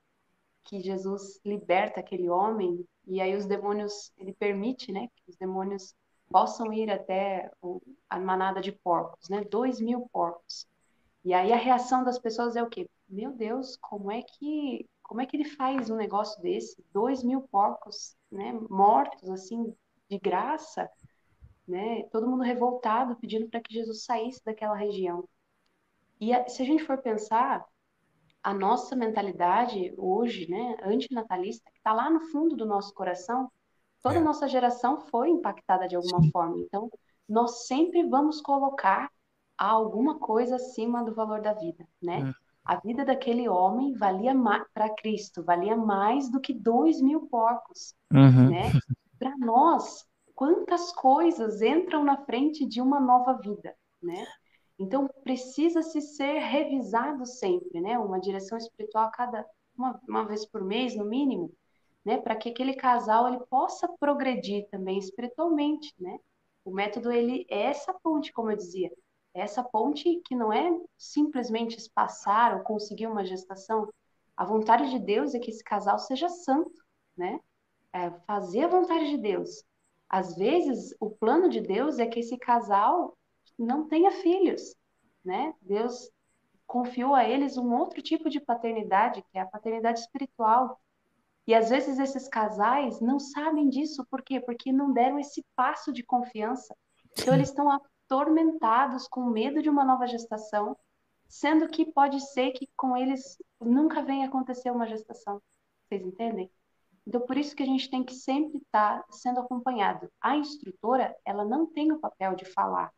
que Jesus liberta aquele homem e aí os demônios, ele permite, né, que os demônios possam ir até a manada de porcos, né, dois mil porcos. E aí a reação das pessoas é o quê? Meu Deus, como é que como é que ele faz um negócio desse? Dois mil porcos, né, mortos assim de graça? né? Todo mundo revoltado, pedindo para que Jesus saísse daquela região. E se a gente for pensar, a nossa mentalidade hoje, né, antinatalista, que está lá no fundo do nosso coração, toda a É. nossa geração foi impactada de alguma forma. Então, nós sempre vamos colocar alguma coisa acima do valor da vida, né? A vida daquele homem valia para Cristo, valia mais do que dois mil porcos, Uhum. né? Para nós, quantas coisas entram na frente de uma nova vida, né? Então precisa se ser revisado sempre, né? Uma direção espiritual a cada uma, uma vez por mês, no mínimo, né? Para que aquele casal ele possa progredir também espiritualmente, né? O método ele é essa ponte, como eu dizia, é essa ponte que não é simplesmente espaçar ou conseguir uma gestação. A vontade de Deus é que esse casal seja santo, né? É fazer a vontade de Deus. Às vezes, o plano de Deus é que esse casal não tenha filhos, né? Deus confiou a eles um outro tipo de paternidade, que é a paternidade espiritual. E às vezes esses casais não sabem disso, por quê? Porque não deram esse passo de confiança. Então eles estão atormentados com medo de uma nova gestação, sendo que pode ser que com eles nunca venha acontecer uma gestação. Vocês entendem? Então, por isso que a gente tem que sempre estar sendo acompanhado. A instrutora, ela não tem o papel de falar.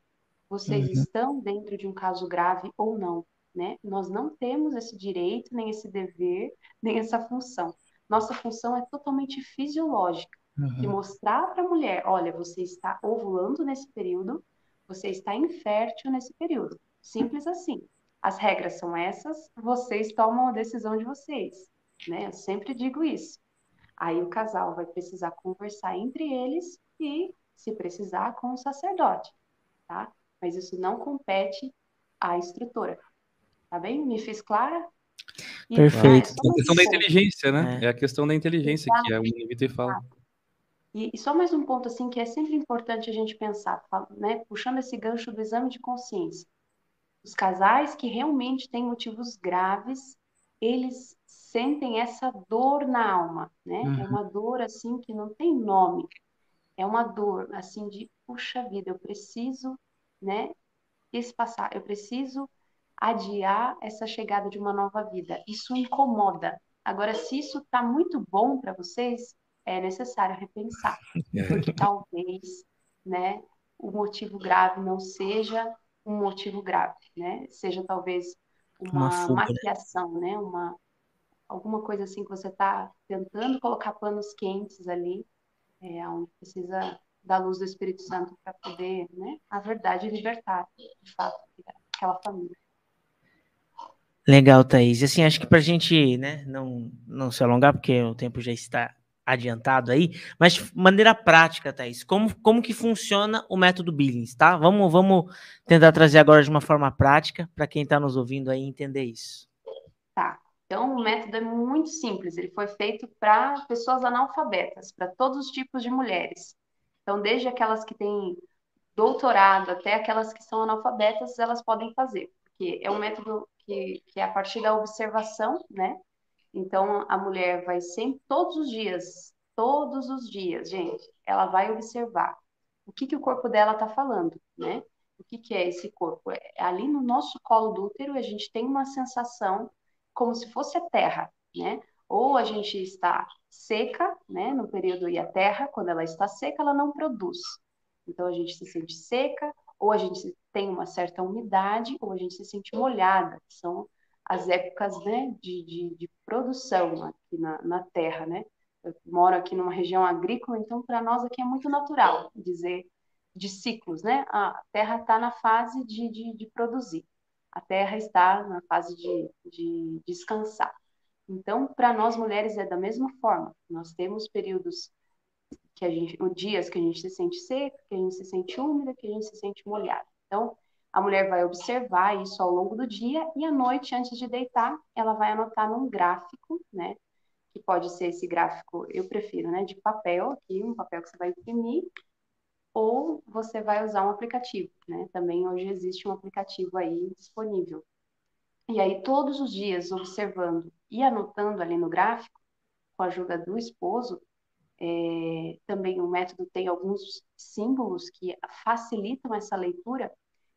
Vocês Uhum. estão dentro de um caso grave ou não, né? Nós não temos esse direito, nem esse dever, nem essa função. Nossa função é totalmente fisiológica, de Uhum. mostrar para a mulher, olha, você está ovulando nesse período, você está infértil nesse período. Simples assim. As regras são essas, vocês tomam a decisão de vocês, né? Eu sempre digo isso. Aí o casal vai precisar conversar entre eles e, se precisar, com o sacerdote, tá? mas isso não compete à instrutora. Tá bem? Me fiz clara? E, Perfeito. É, a questão da inteligência, né? É. é. a questão da inteligência Exato. que a Univita fala. E, e, só mais um ponto assim que é sempre importante a gente pensar, né? Puxando esse gancho do exame de consciência. Os casais que realmente têm motivos graves, eles sentem essa dor na alma, né? É uhum. É uma dor assim que não tem nome. É uma dor assim de puxa vida, eu preciso, né? Espaçar, eu preciso adiar essa chegada de uma nova vida. Isso incomoda. Agora, se isso está muito bom para vocês, é necessário repensar, porque talvez, né, o motivo grave não seja um motivo grave, né? Seja talvez uma, uma fuga, né? maquiação, né? né? Uma alguma coisa assim que você está tentando colocar panos quentes ali, é, onde precisa da luz do Espírito Santo para poder, né, a verdade libertar, de fato, aquela família. Legal, Thaís. Assim, acho que para a gente né, não, não se alongar, porque o tempo já está adiantado aí, mas de maneira prática, Thaís, como, como que funciona o método Billings, tá? Vamos, vamos tentar trazer agora de uma forma prática para quem está nos ouvindo aí entender isso. Tá. Então, o método é muito simples. Ele foi feito para pessoas analfabetas, para todos os tipos de mulheres. Então, desde aquelas que têm doutorado até aquelas que são analfabetas, elas podem fazer, porque é um método que, que é a partir da observação, né? Então, a mulher vai sempre, todos os dias, todos os dias, gente, ela vai observar o que, que o corpo dela está falando, né? O que, que é esse corpo? É, ali no nosso colo do útero, a gente tem uma sensação como se fosse a terra, né? Ou a gente está seca, né, no período e a terra, quando ela está seca, ela não produz. Então a gente se sente seca, ou a gente tem uma certa umidade, ou a gente se sente molhada, que são as épocas né, de, de, de produção aqui na, na terra, né? Eu moro aqui numa região agrícola, então para nós aqui é muito natural dizer de ciclos, né? A terra está na fase de, de, de, produzir, a terra está na fase de, de descansar. Então, para nós mulheres é da mesma forma. Nós temos períodos que a gente, dias que a gente se sente seca, que a gente se sente úmida, que a gente se sente molhada. Então, a mulher vai observar isso ao longo do dia e à noite, antes de deitar, ela vai anotar num gráfico, né? Que pode ser esse gráfico, eu prefiro, né? De papel aqui, um papel que você vai imprimir, ou você vai usar um aplicativo, né? Também hoje existe um aplicativo aí disponível. E aí, todos os dias, observando e anotando ali no gráfico, com a ajuda do esposo, é, também o método tem alguns símbolos que facilitam essa leitura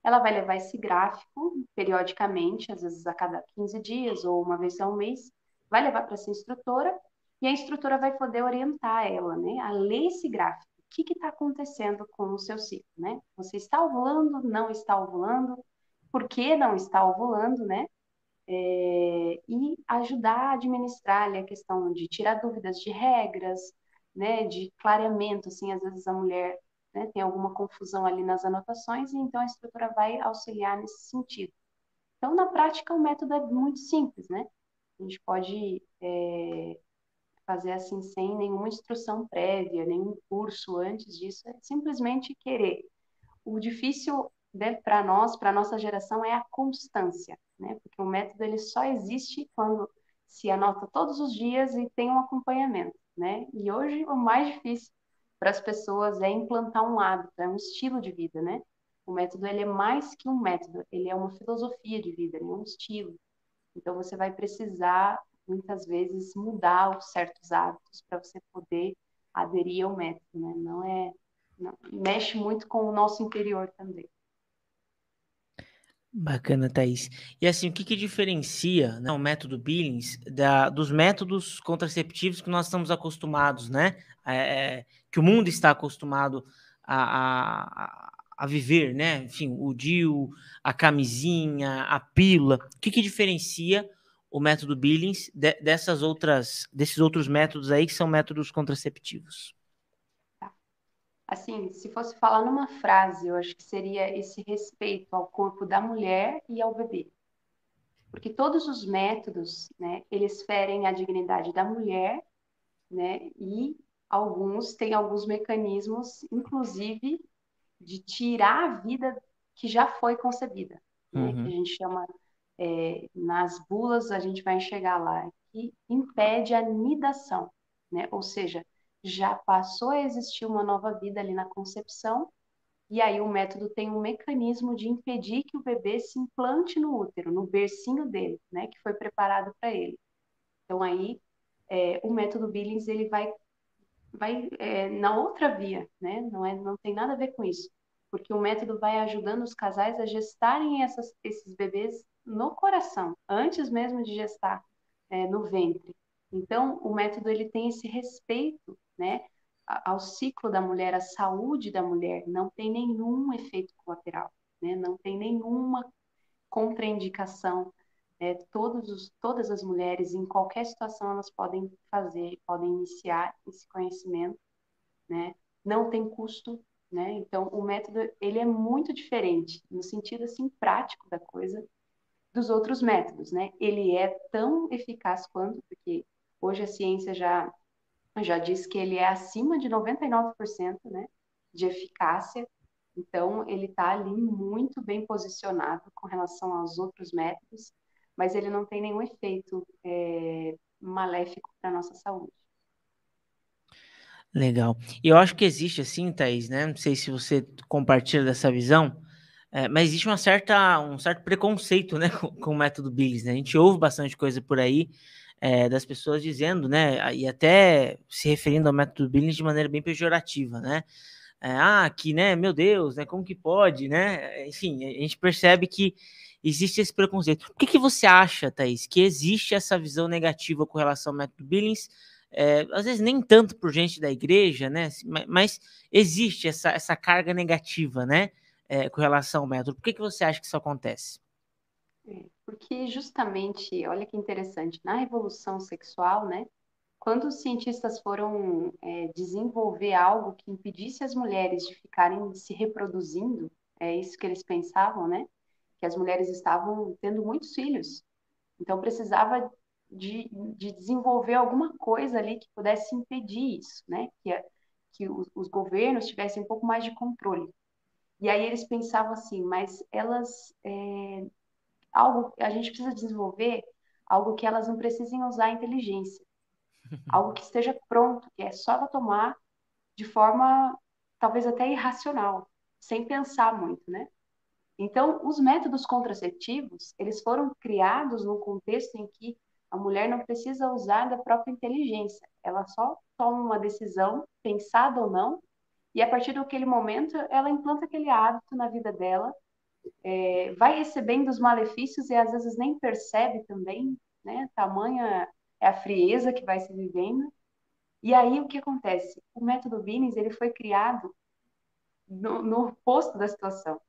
ela vai levar esse gráfico periodicamente, às vezes a cada 15 dias ou uma vez ao mês, vai levar para essa instrutora e a instrutora vai poder orientar ela, né, a ler esse gráfico. O que está acontecendo com o seu ciclo, né? Você está ovulando, não está ovulando? Por que não está ovulando, né? É, e ajudar a administrar ali, a questão de tirar dúvidas de regras, né, de clareamento, assim, às vezes a mulher né, tem alguma confusão ali nas anotações, e então a estrutura vai auxiliar nesse sentido. Então, na prática, o método é muito simples, né? A gente pode é, fazer assim sem nenhuma instrução prévia, nenhum curso antes disso, é simplesmente querer. O difícil né, para nós, para nossa geração, é a constância, né? Porque o método ele só existe quando se anota todos os dias e tem um acompanhamento, né? E hoje o mais difícil para as pessoas é implantar um hábito, é um estilo de vida, né? O método ele é mais que um método, ele é uma filosofia de vida, é um estilo. Então você vai precisar muitas vezes mudar os certos hábitos para você poder aderir ao método, né? Não é não, mexe muito com o nosso interior também. Bacana, Thaís. E assim, o que, que diferencia né, o método Billings da, dos métodos contraceptivos que nós estamos acostumados, né? É, que o mundo está acostumado a, a, a, viver, né? Enfim, o DIU, a camisinha, a pílula. O que, que diferencia o método Billings de, dessas outras, desses outros métodos aí que são métodos contraceptivos? Assim, se fosse falar numa frase, eu acho que seria esse respeito ao corpo da mulher e ao bebê. Porque todos os métodos, né, eles ferem a dignidade da mulher, né, e alguns têm alguns mecanismos, inclusive, de tirar a vida que já foi concebida, né? Uhum. Que a gente chama, é, nas bulas, a gente vai enxergar lá, que impede a nidação, né? Ou seja, já passou a existir uma nova vida ali na concepção, e aí o método tem um mecanismo de impedir que o bebê se implante no útero, no bercinho dele, né? Que foi preparado para ele. Então aí é, o método Billings ele vai vai é, na outra via, né? Não é, não tem nada a ver com isso, porque o método vai ajudando os casais a gestarem essas, esses bebês no coração, antes mesmo de gestar é, no ventre. Então, o método ele tem esse respeito, né? Ao ciclo da mulher, à saúde da mulher, não tem nenhum efeito colateral, né? Não tem nenhuma contraindicação é, todos os, todas as mulheres, em qualquer situação, elas podem fazer, podem iniciar esse conhecimento, né? Não tem custo, né? Então, o método, ele é muito diferente, no sentido, assim, prático da coisa, dos outros métodos, né? Ele é tão eficaz quanto, porque hoje a ciência já, já diz que ele é acima de 99%, né? De eficácia, então, ele está ali muito bem posicionado com relação aos outros métodos, mas ele não tem nenhum efeito é, maléfico para a nossa saúde. Legal. E eu acho que existe assim, Thaís, né? Não sei se você compartilha dessa visão, é, mas existe uma certa, um certo preconceito, né, com, com o método Billings, né? A gente ouve bastante coisa por aí é, das pessoas dizendo, né, e até se referindo ao método Billings de maneira bem pejorativa, né? É, ah, que, né, meu Deus, né, como que pode, né? Enfim, a gente percebe que existe esse preconceito. Por que, que você acha, Thaís, que existe essa visão negativa com relação ao método Billings? É, às vezes nem tanto por gente da igreja, né? Mas existe essa, essa carga negativa, né? É, com relação ao método. Por que, que você acha que isso acontece? Porque justamente, olha que interessante, na revolução sexual, né? Quando os cientistas foram é, desenvolver algo que impedisse as mulheres de ficarem se reproduzindo, é isso que eles pensavam, né? que as mulheres estavam tendo muitos filhos. Então, precisava de, de desenvolver alguma coisa ali que pudesse impedir isso, né? Que, que os, os governos tivessem um pouco mais de controle. E aí eles pensavam assim, mas elas é, algo a gente precisa desenvolver algo que elas não precisem usar inteligência, algo que esteja pronto, que é só ela tomar de forma talvez até irracional, sem pensar muito, né? Então, os métodos contraceptivos, eles foram criados num contexto em que a mulher não precisa usar da própria inteligência, ela só toma uma decisão, pensada ou não, e a partir daquele momento ela implanta aquele hábito na vida dela, é, vai recebendo os malefícios e às vezes nem percebe também, né? Tamanha é a frieza que vai se vivendo. E aí o que acontece? O método Billings ele foi criado no, no oposto da situação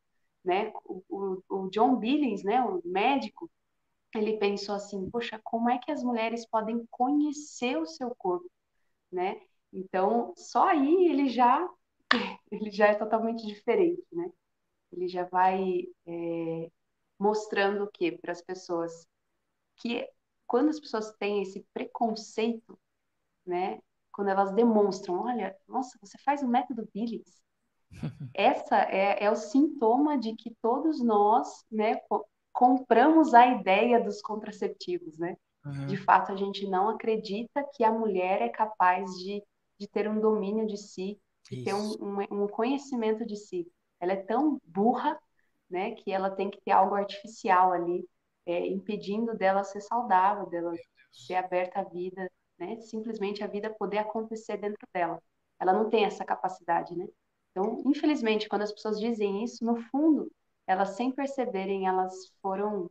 né? O, o, o John Billings, né, o médico, ele pensou assim, poxa, como é que as mulheres podem conhecer o seu corpo, né? Então, só aí ele já ele já é totalmente diferente, né? Ele já vai é, mostrando o que para as pessoas que quando as pessoas têm esse preconceito, né? Quando elas demonstram, olha, nossa, você faz o método Billings, essa é, é o sintoma de que todos nós, né, co compramos a ideia dos contraceptivos, né? Uhum. De fato, a gente não acredita que a mulher é capaz de, de ter um domínio de si, de ter um, um, um, conhecimento de si. Ela é tão burra, né, que ela tem que ter algo artificial ali, é, impedindo dela ser saudável, dela ser aberta à vida, né? Simplesmente a vida poder acontecer dentro dela. Ela não tem essa capacidade, né? Então, infelizmente, quando as pessoas dizem isso, no fundo, elas sem perceberem, elas foram,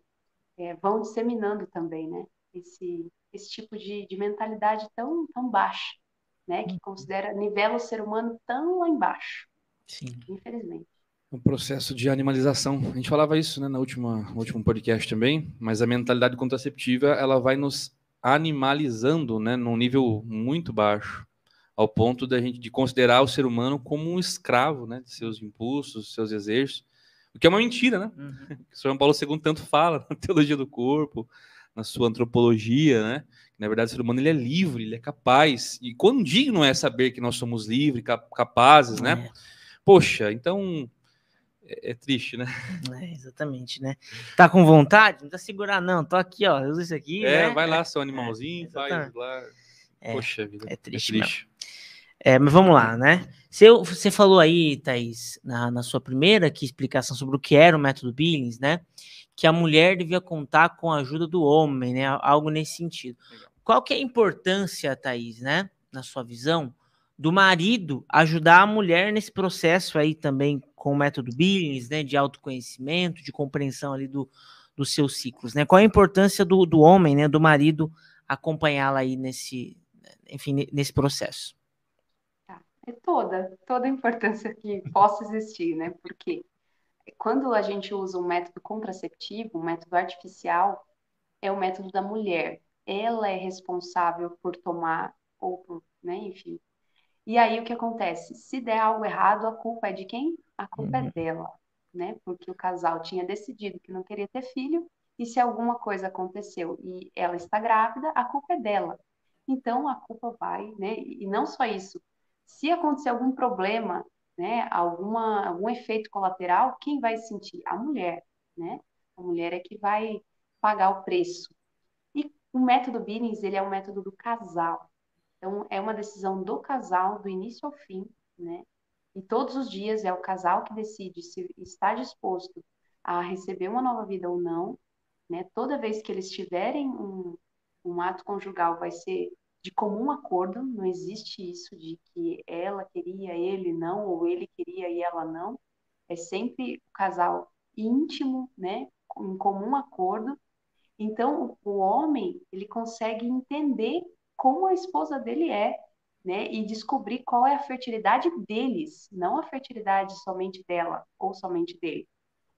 é, vão disseminando também, né? Esse, esse tipo de, de mentalidade tão, tão baixa, né? Que uhum. considera, nivela o ser humano tão lá embaixo. Sim. Infelizmente. Um processo de animalização. A gente falava isso né, na última, no último podcast também, mas a mentalidade contraceptiva ela vai nos animalizando né, num nível muito baixo ao ponto da gente de considerar o ser humano como um escravo, né, de seus impulsos, seus desejos, o que é uma mentira, né? Uhum. O São Paulo II tanto fala na teologia do corpo, na sua antropologia, né? Que, na verdade, o ser humano ele é livre, ele é capaz. E quão digno é saber que nós somos livres, capazes, né? É. Poxa, então é, é triste, né? É, exatamente, né? Tá com vontade? Não tá segurar, não. Tô aqui, ó. Usa isso aqui. É, né? vai lá, seu animalzinho, É, faz exatamente. lá. É, Poxa vida. é triste É, mas vamos lá, né? Você, você falou aí, Thaís, na, na sua primeira explicação sobre o que era o método Billings, né? Que a mulher devia contar com a ajuda do homem, né? Algo nesse sentido. Legal. Qual que é a importância, Thaís, né? Na sua visão, do marido ajudar a mulher nesse processo aí também com o método Billings, né? De autoconhecimento, de compreensão ali do, dos seus ciclos, né? Qual a importância do, do homem, né? Do marido acompanhá-la aí nesse, enfim, ne- nesse processo. É toda, toda a importância que possa existir, né? Porque quando a gente usa um método contraceptivo, um método artificial, é o método da mulher. Ela é responsável por tomar ou por, né, enfim. E aí o que acontece? Se der algo errado, a culpa é de quem? A culpa Uhum. é dela, né? Porque o casal tinha decidido que não queria ter filho, e se alguma coisa aconteceu e ela está grávida, a culpa é dela. Então a culpa vai, né? E não só isso. Se acontecer algum problema, né, alguma, algum efeito colateral, quem vai sentir? A mulher, né? A mulher é que vai pagar o preço. E o método Billings, ele é um método do casal. Então, é uma decisão do casal, do início ao fim, né? E todos os dias é o casal que decide se está disposto a receber uma nova vida ou não, né? Toda vez que eles tiverem um, um ato conjugal, vai ser de comum acordo, não existe isso de que ela queria, ele não, ou ele queria e ela não. É sempre o casal íntimo, né? Em comum acordo. Então, o homem, ele consegue entender como a esposa dele é, né? E descobrir qual é a fertilidade deles, não a fertilidade somente dela ou somente dele.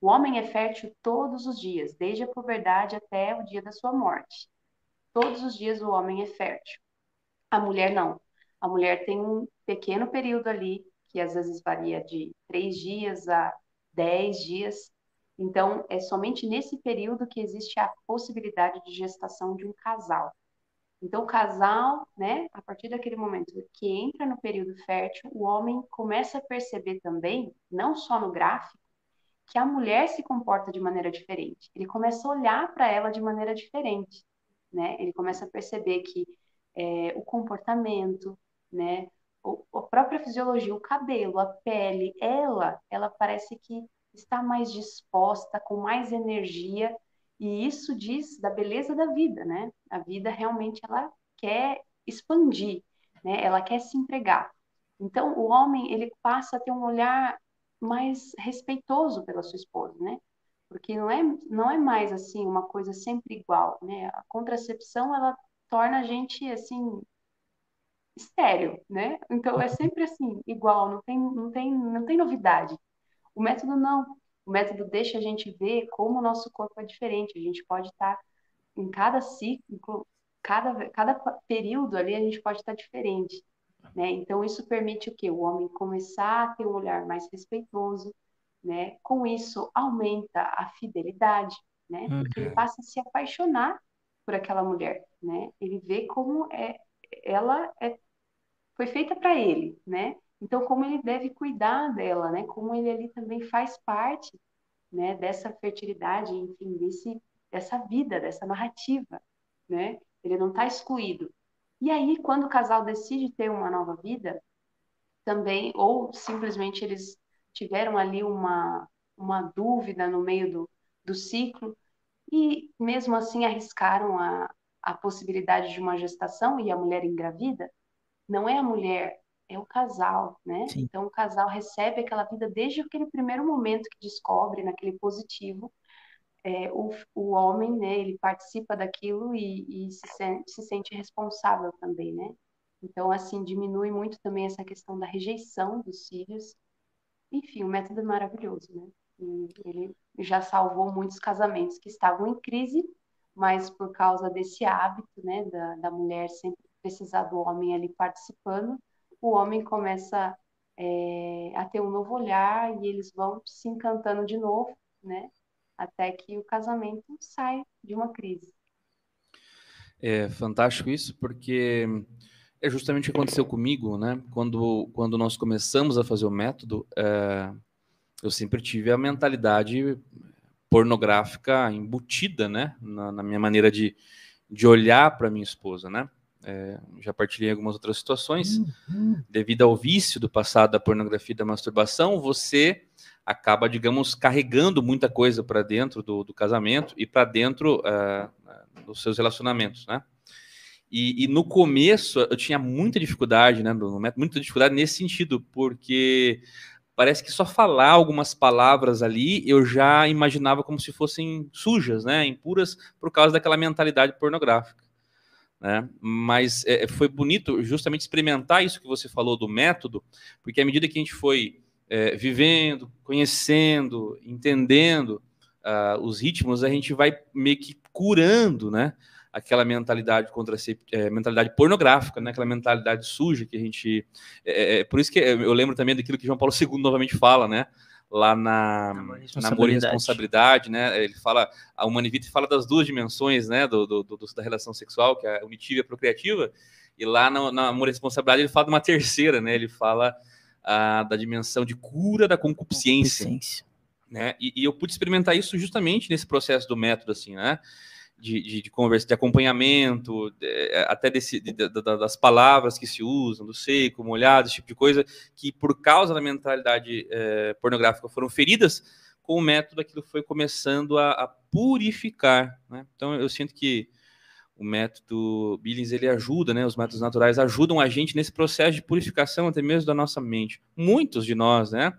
O homem é fértil todos os dias, desde a puberdade até o dia da sua morte. Todos os dias o homem é fértil. A mulher não. A mulher tem um pequeno período ali, que às vezes varia de três dias a dez dias. Então, é somente nesse período que existe a possibilidade de gestação de um casal. Então, o casal, né, a partir daquele momento que entra no período fértil, o homem começa a perceber também, não só no gráfico, que a mulher se comporta de maneira diferente. Ele começa a olhar para ela de maneira diferente, né? Ele começa a perceber que é, o comportamento, né, o, a própria fisiologia, o cabelo, a pele, ela, ela parece que está mais disposta, com mais energia, e isso diz da beleza da vida, né? A vida realmente ela quer expandir, né? Ela quer se entregar. Então, o homem, ele passa a ter um olhar mais respeitoso pela sua esposa, né? Porque não é, não é mais assim uma coisa sempre igual, né? A contracepção ela torna a gente assim estéril, né? Então é sempre assim igual, não tem, não tem, não tem novidade. O método não. O método deixa a gente ver como o nosso corpo é diferente. A gente pode estar em cada ciclo, cada, cada período ali a gente pode estar diferente. Né? Então, isso permite o quê? O homem começar a ter um olhar mais respeitoso, né? Com isso, aumenta a fidelidade, né? Porque ele passa a se apaixonar por aquela mulher, né? Ele vê como é, ela é, foi feita para ele, né? Então, como ele deve cuidar dela, né? Como ele ali também faz parte, né? Dessa fertilidade, enfim, desse, dessa vida, dessa narrativa, né? Ele não está excluído. E aí, quando o casal decide ter uma nova vida, também, ou simplesmente eles tiveram ali uma, uma dúvida no meio do, do ciclo, e mesmo assim arriscaram a, a possibilidade de uma gestação e a mulher engravida, não é a mulher, é o casal, né? Sim. Então o casal recebe aquela vida desde aquele primeiro momento que descobre, naquele positivo, é, o, o homem, né, ele participa daquilo e, e se, sente, se sente responsável também, né? Então, assim, diminui muito também essa questão da rejeição dos filhos. Enfim, o método é maravilhoso, né? E ele já salvou muitos casamentos que estavam em crise, mas por causa desse hábito, né, da, da mulher sempre precisar do homem ali participando, o homem começa é, a ter um novo olhar e eles vão se encantando de novo, né? até que o casamento sai de uma crise. É fantástico isso, porque é justamente o que aconteceu comigo, né? Quando, quando nós começamos a fazer o método, é, eu sempre tive a mentalidade pornográfica embutida, né, na, na minha maneira de, de olhar para minha esposa, né? É, já partilhei algumas outras situações. Uhum. Devido ao vício do passado da pornografia e da masturbação, você acaba, digamos, carregando muita coisa para dentro do, do, casamento e para dentro uh, dos seus relacionamentos, né? E, e, no começo eu tinha muita dificuldade, né? Muita dificuldade nesse sentido, porque parece que só falar algumas palavras ali eu já imaginava como se fossem sujas, né? Impuras por causa daquela mentalidade pornográfica. Né? Mas é, foi bonito justamente experimentar isso que você falou do método, porque à medida que a gente foi é, vivendo, conhecendo, entendendo uh, os ritmos, a gente vai meio que curando, né? Aquela mentalidade contra é, mentalidade pornográfica, né? Aquela mentalidade suja que a gente. É, é, é por isso que eu lembro também daquilo que João Paulo II novamente fala, né? Lá na Namor e Responsabilidade, né? Ele fala, a Humanivite fala das duas dimensões, né? Do, do, do, da relação sexual, que é a unitiva e a procriativa, e lá na, na Amor e Responsabilidade ele fala de uma terceira, né? Ele fala a, da dimensão de cura da concupiscência. concupiscência. Né? E, e, eu pude experimentar isso justamente nesse processo do método, assim, né? De, de, de conversa, de acompanhamento, de, até desse, de, das palavras que se usam, do seco, molhado, esse tipo de coisa, que por causa da mentalidade é, pornográfica foram feridas, com o método aquilo foi começando a, a purificar. Né? Então eu sinto que o método Billings ele ajuda, né? Os métodos naturais ajudam a gente nesse processo de purificação até mesmo da nossa mente. Muitos de nós, né?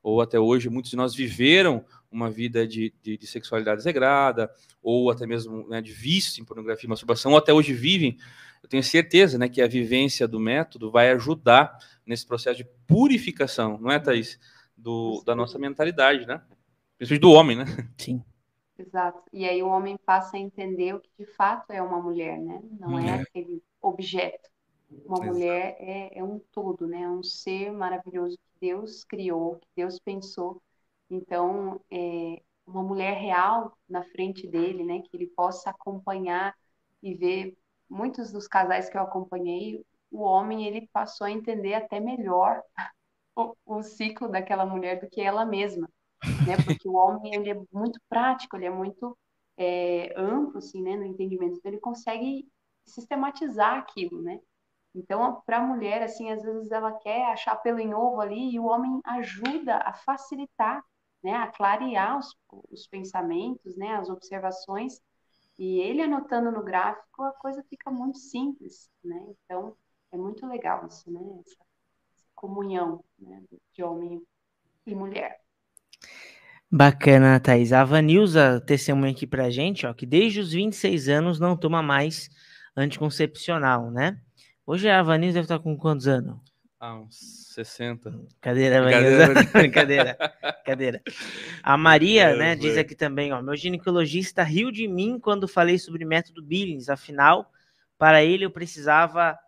Ou até hoje, muitos de nós viveram uma vida de, de, de sexualidade desagrada, ou até mesmo né, de vício em pornografia e masturbação, ou até hoje vivem. Eu tenho certeza né, que a vivência do método vai ajudar nesse processo de purificação, não é, Thaís? Do, da nossa mentalidade, né? Principalmente do homem, né? Sim. Exato. E aí o homem passa a entender o que de fato é uma mulher, né? Não é, é aquele objeto. Uma mulher é, é um todo, né? É um ser maravilhoso que Deus criou, que Deus pensou. Então, é uma mulher real na frente dele, né? Que ele possa acompanhar e ver. Muitos dos casais que eu acompanhei, o homem ele passou a entender até melhor o, o ciclo daquela mulher do que ela mesma né? Porque o homem ele é muito prático, ele é muito é, amplo, assim, né? No entendimento, então ele consegue sistematizar aquilo, né? Então, para a mulher, assim, às vezes ela quer achar pelo em ovo ali e o homem ajuda a facilitar, né? A clarear os, os pensamentos, né? As observações e ele anotando no gráfico, a coisa fica muito simples, né? Então, é muito legal isso, né? Essa, essa comunhão né? de homem e mulher. Bacana, Thaís. A Vanilza testemunha aqui pra gente, ó, que desde os 26 anos não toma mais anticoncepcional, né? Hoje a Vanilza deve estar com quantos anos? Ah, uns 60. Cadeira, Vanilza. Brincadeira. Cadeira. A Maria, é, né, diz aqui também, ó, meu ginecologista riu de mim quando falei sobre método Billings, afinal, para ele eu precisava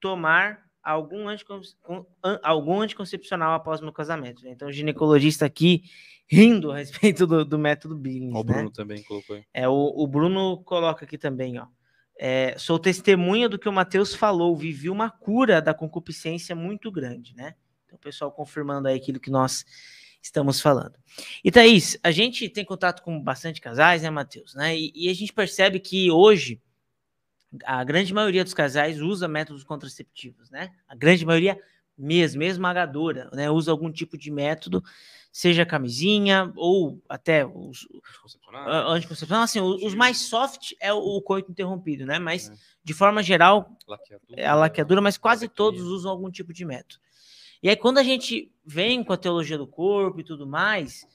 tomar algum, anticon... algum anticoncepcional após meu casamento. Né? Então, o ginecologista aqui rindo a respeito do, do método Billings. O Bruno né? também colocou. É, o, o Bruno coloca aqui também, ó. É, sou testemunha do que o Mateus falou, vivi uma cura da concupiscência muito grande, né? Então, o pessoal confirmando aí aquilo que nós estamos falando. E Thaís, a gente tem contato com bastante casais, né, Mateus? Né? E, e a gente percebe que hoje a grande maioria dos casais usa métodos contraceptivos, né? A grande maioria mesmo, esmagadora, né? Usa algum tipo de método, seja camisinha ou até os anticoncepcional. Assim, os mais soft é o, coito interrompido, né? Mas é. de forma geral laqueadura, é a laqueadura, mas quase todos usam algum tipo de método. E aí quando a gente vem com a teologia do corpo e tudo mais,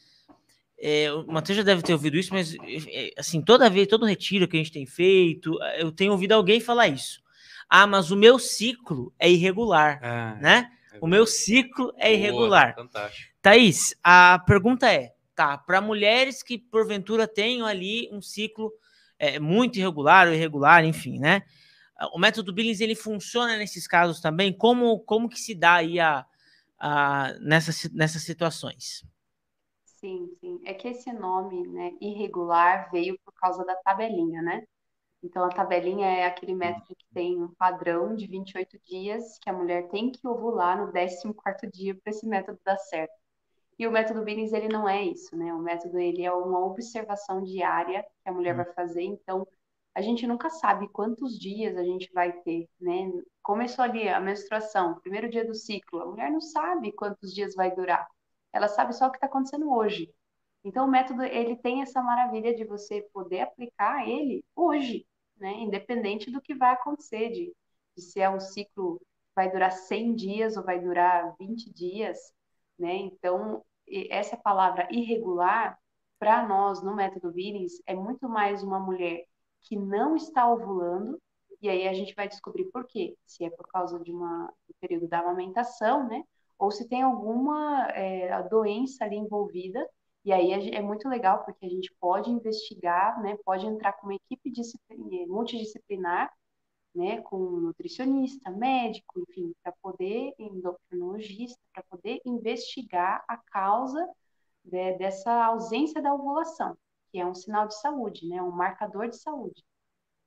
é, o Matheus já deve ter ouvido isso, mas é, assim, toda vez, todo retiro que a gente tem feito, eu tenho ouvido alguém falar isso. Ah, mas o meu ciclo é irregular, ah, né? O meu ciclo é irregular. Boa, fantástico. Thaís, a pergunta é, tá, para mulheres que porventura tenham ali um ciclo é, muito irregular ou irregular, enfim, né? O método Billings, ele funciona nesses casos também? Como, como que se dá aí a, a, nessas, nessas situações? Sim, sim. É que esse nome, né, irregular veio por causa da tabelinha, né? Então, a tabelinha é aquele método que tem um padrão de 28 dias que a mulher tem que ovular no 14º dia para esse método dar certo. E o método Billings, ele não é isso, né? O método, ele é uma observação diária que a mulher vai fazer, então a gente nunca sabe quantos dias a gente vai ter, né? Começou ali a menstruação, primeiro dia do ciclo, a mulher não sabe quantos dias vai durar. Ela sabe só o que está acontecendo hoje. Então, o método, ele tem essa maravilha de você poder aplicar ele hoje, né? Independente do que vai acontecer, de, de se é um ciclo que vai durar 100 dias ou vai durar 20 dias, né? Então, essa palavra irregular, para nós, no método Billings, é muito mais uma mulher que não está ovulando, e aí a gente vai descobrir por quê. Se é por causa de uma, do período da amamentação, né? Ou se tem alguma é, doença ali envolvida, e aí é muito legal porque a gente pode investigar, né? Pode entrar com uma equipe multidisciplinar, né? Com nutricionista, médico, enfim, para poder, endocrinologista, para poder investigar a causa de, dessa ausência da ovulação que é um sinal de saúde, né? Um marcador de saúde.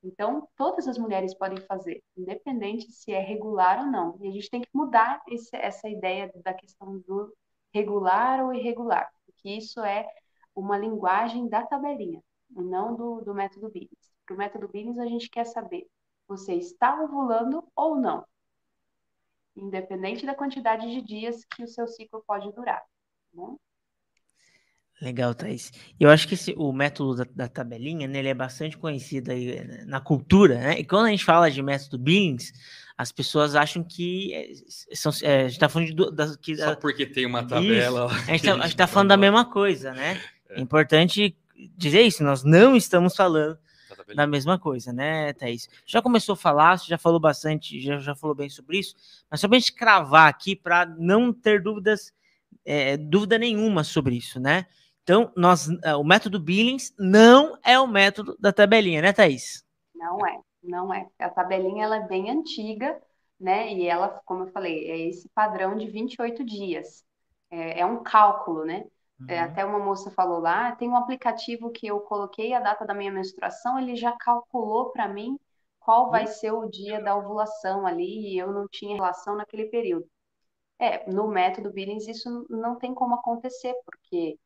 Então, todas as mulheres podem fazer, independente se é regular ou não. E a gente tem que mudar esse, essa ideia da questão do regular ou irregular, porque isso é uma linguagem da tabelinha, não do, do método Billings. Para o método Billings, a gente quer saber, você está ovulando ou não? Independente da quantidade de dias que o seu ciclo pode durar. Tá bom? Legal, Thaís. Eu acho que esse, o método da, da tabelinha, né, ele é bastante conhecido aí eh, na cultura, né? E quando a gente fala de método Billings, as pessoas acham que é, são, é, a gente está falando de... Da, que, Só porque tem uma tabela... Isso, a gente está tá falando da mesma coisa, né? É. é importante dizer isso, nós não estamos falando da mesma coisa, né, Thaís? Já começou a falar, você já falou bastante, já, já falou bem sobre isso, mas só para a gente cravar aqui, para não ter dúvidas, é, dúvida nenhuma sobre isso, né? Então, nós, eh, o método Billings não é o método da tabelinha, né, Thaís? Não é, não é. A tabelinha ela é bem antiga, né? E ela, como eu falei, é esse padrão de 28 dias. É, é um cálculo, né? É, uhum. É, até uma moça falou lá, tem um aplicativo que eu coloquei a data da minha menstruação, ele já calculou para mim qual vai uhum. ser o dia da ovulação ali, e eu não tinha relação naquele período. É, no método Billings isso não tem como acontecer, porque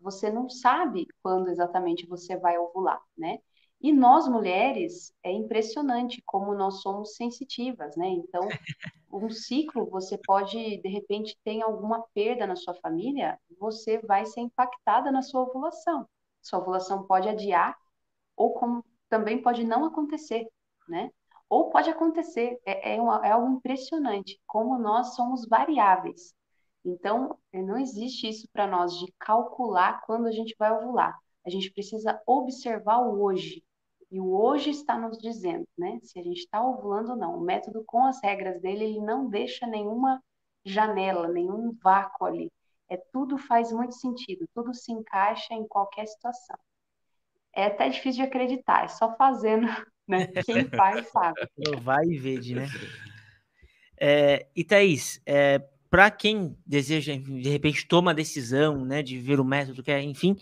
você não sabe quando exatamente você vai ovular, né? E nós mulheres é impressionante como nós somos sensitivas, né? Então, um ciclo você pode de repente ter alguma perda na sua família, você vai ser impactada na sua ovulação. Sua ovulação pode adiar ou como também pode não acontecer, né? Ou pode acontecer, é, é, uma, é algo impressionante como nós somos variáveis. Então, é, não existe isso para nós de calcular quando a gente vai ovular. A gente precisa observar o hoje. E o hoje está nos dizendo, né? Se a gente está ovulando ou não. O método, com as regras dele, ele não deixa nenhuma janela, nenhum vácuo ali. É tudo faz muito sentido, tudo se encaixa em qualquer situação. É até difícil de acreditar, é só fazendo, né? Quem faz sabe. Vai e vede, né? É, e Thaís, é, para quem deseja, de repente, toma a decisão, né, de ver o método, que é, enfim,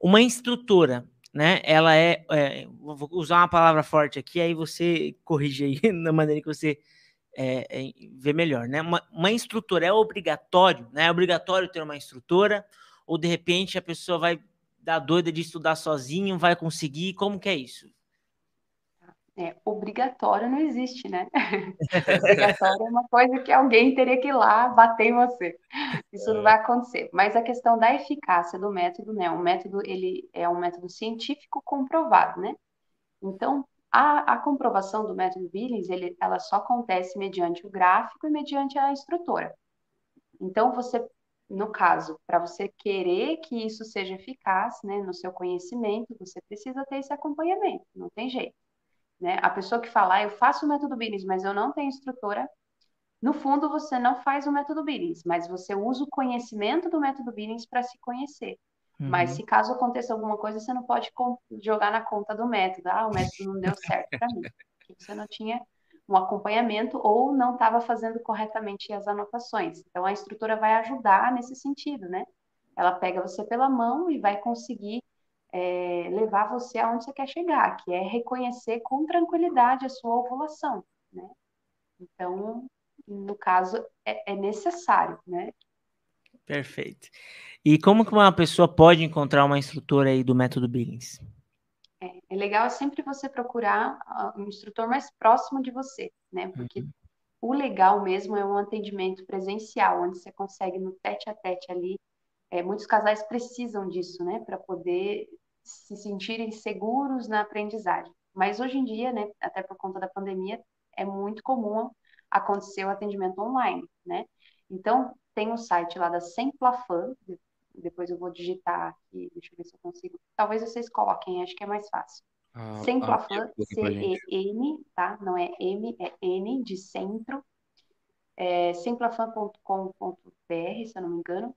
uma instrutora, né, ela é, é, vou usar uma palavra forte aqui, aí você corrige aí na maneira que você é, é, vê melhor, né, uma, uma instrutora é obrigatório, né, é obrigatório ter uma instrutora, ou de repente a pessoa vai dar doida de estudar sozinho, vai conseguir, como que é isso? É, obrigatório não existe, né? obrigatório é uma coisa que alguém teria que ir lá bater em você. Isso não é. vai acontecer. Mas a questão da eficácia do método, né? O método, ele é um método científico comprovado, né? Então, a, a comprovação do método Billings, ele, ela só acontece mediante o gráfico e mediante a instrutora. Então, você, no caso, para você querer que isso seja eficaz, né, no seu conhecimento, você precisa ter esse acompanhamento, não tem jeito. Né? A pessoa que fala, ah, eu faço o método Billings, mas eu não tenho instrutora, no fundo você não faz o método Billings, mas você usa o conhecimento do método Billings para se conhecer. Uhum. Mas se caso aconteça alguma coisa, você não pode jogar na conta do método. Ah, o método não deu certo para mim. Você não tinha um acompanhamento ou não estava fazendo corretamente as anotações. Então a instrutora vai ajudar nesse sentido, né? Ela pega você pela mão e vai conseguir é, levar você aonde você quer chegar, que é reconhecer com tranquilidade a sua ovulação, né? Então, no caso, é, é necessário, né? Perfeito. E como que uma pessoa pode encontrar uma instrutora aí do método Billings? É, é legal sempre você procurar uh, um instrutor mais próximo de você, né? Porque Uhum. o legal mesmo é um atendimento presencial, onde você consegue no tete a tete ali. É, muitos casais precisam disso, né? Para poder se sentirem seguros na aprendizagem. Mas hoje em dia, né? Até por conta da pandemia, é muito comum acontecer o atendimento online, né? Então, tem o site lá da Semplafan, de- depois eu vou digitar aqui, deixa eu ver se eu consigo. Talvez vocês coloquem, acho que é mais fácil. Ah, Semplafan, ah, gente. C-E-N, tá? Não é M, é N de centro. É semplafan.com.br, se eu não me engano.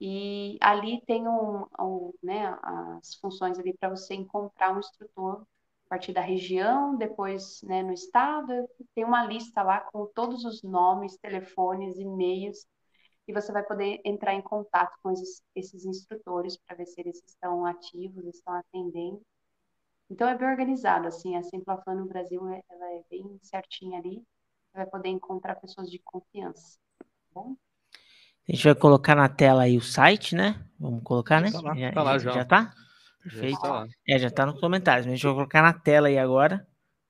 E ali tem um, um, né, as funções ali para você encontrar um instrutor a partir da região, depois né, no estado. Tem uma lista lá com todos os nomes, telefones, e-mails, e você vai poder entrar em contato com esses, esses instrutores para ver se eles estão ativos, estão atendendo. Então é bem organizado, assim, a Semplafan no Brasil é- ela é bem certinha ali, você vai poder encontrar pessoas de confiança, tá bom? A gente vai colocar na tela aí o site, né? Vamos colocar, né? Tá lá, tá lá já. Já tá? Já Perfeito. está lá. É, já tá nos comentários, mas a gente vai colocar na tela aí agora,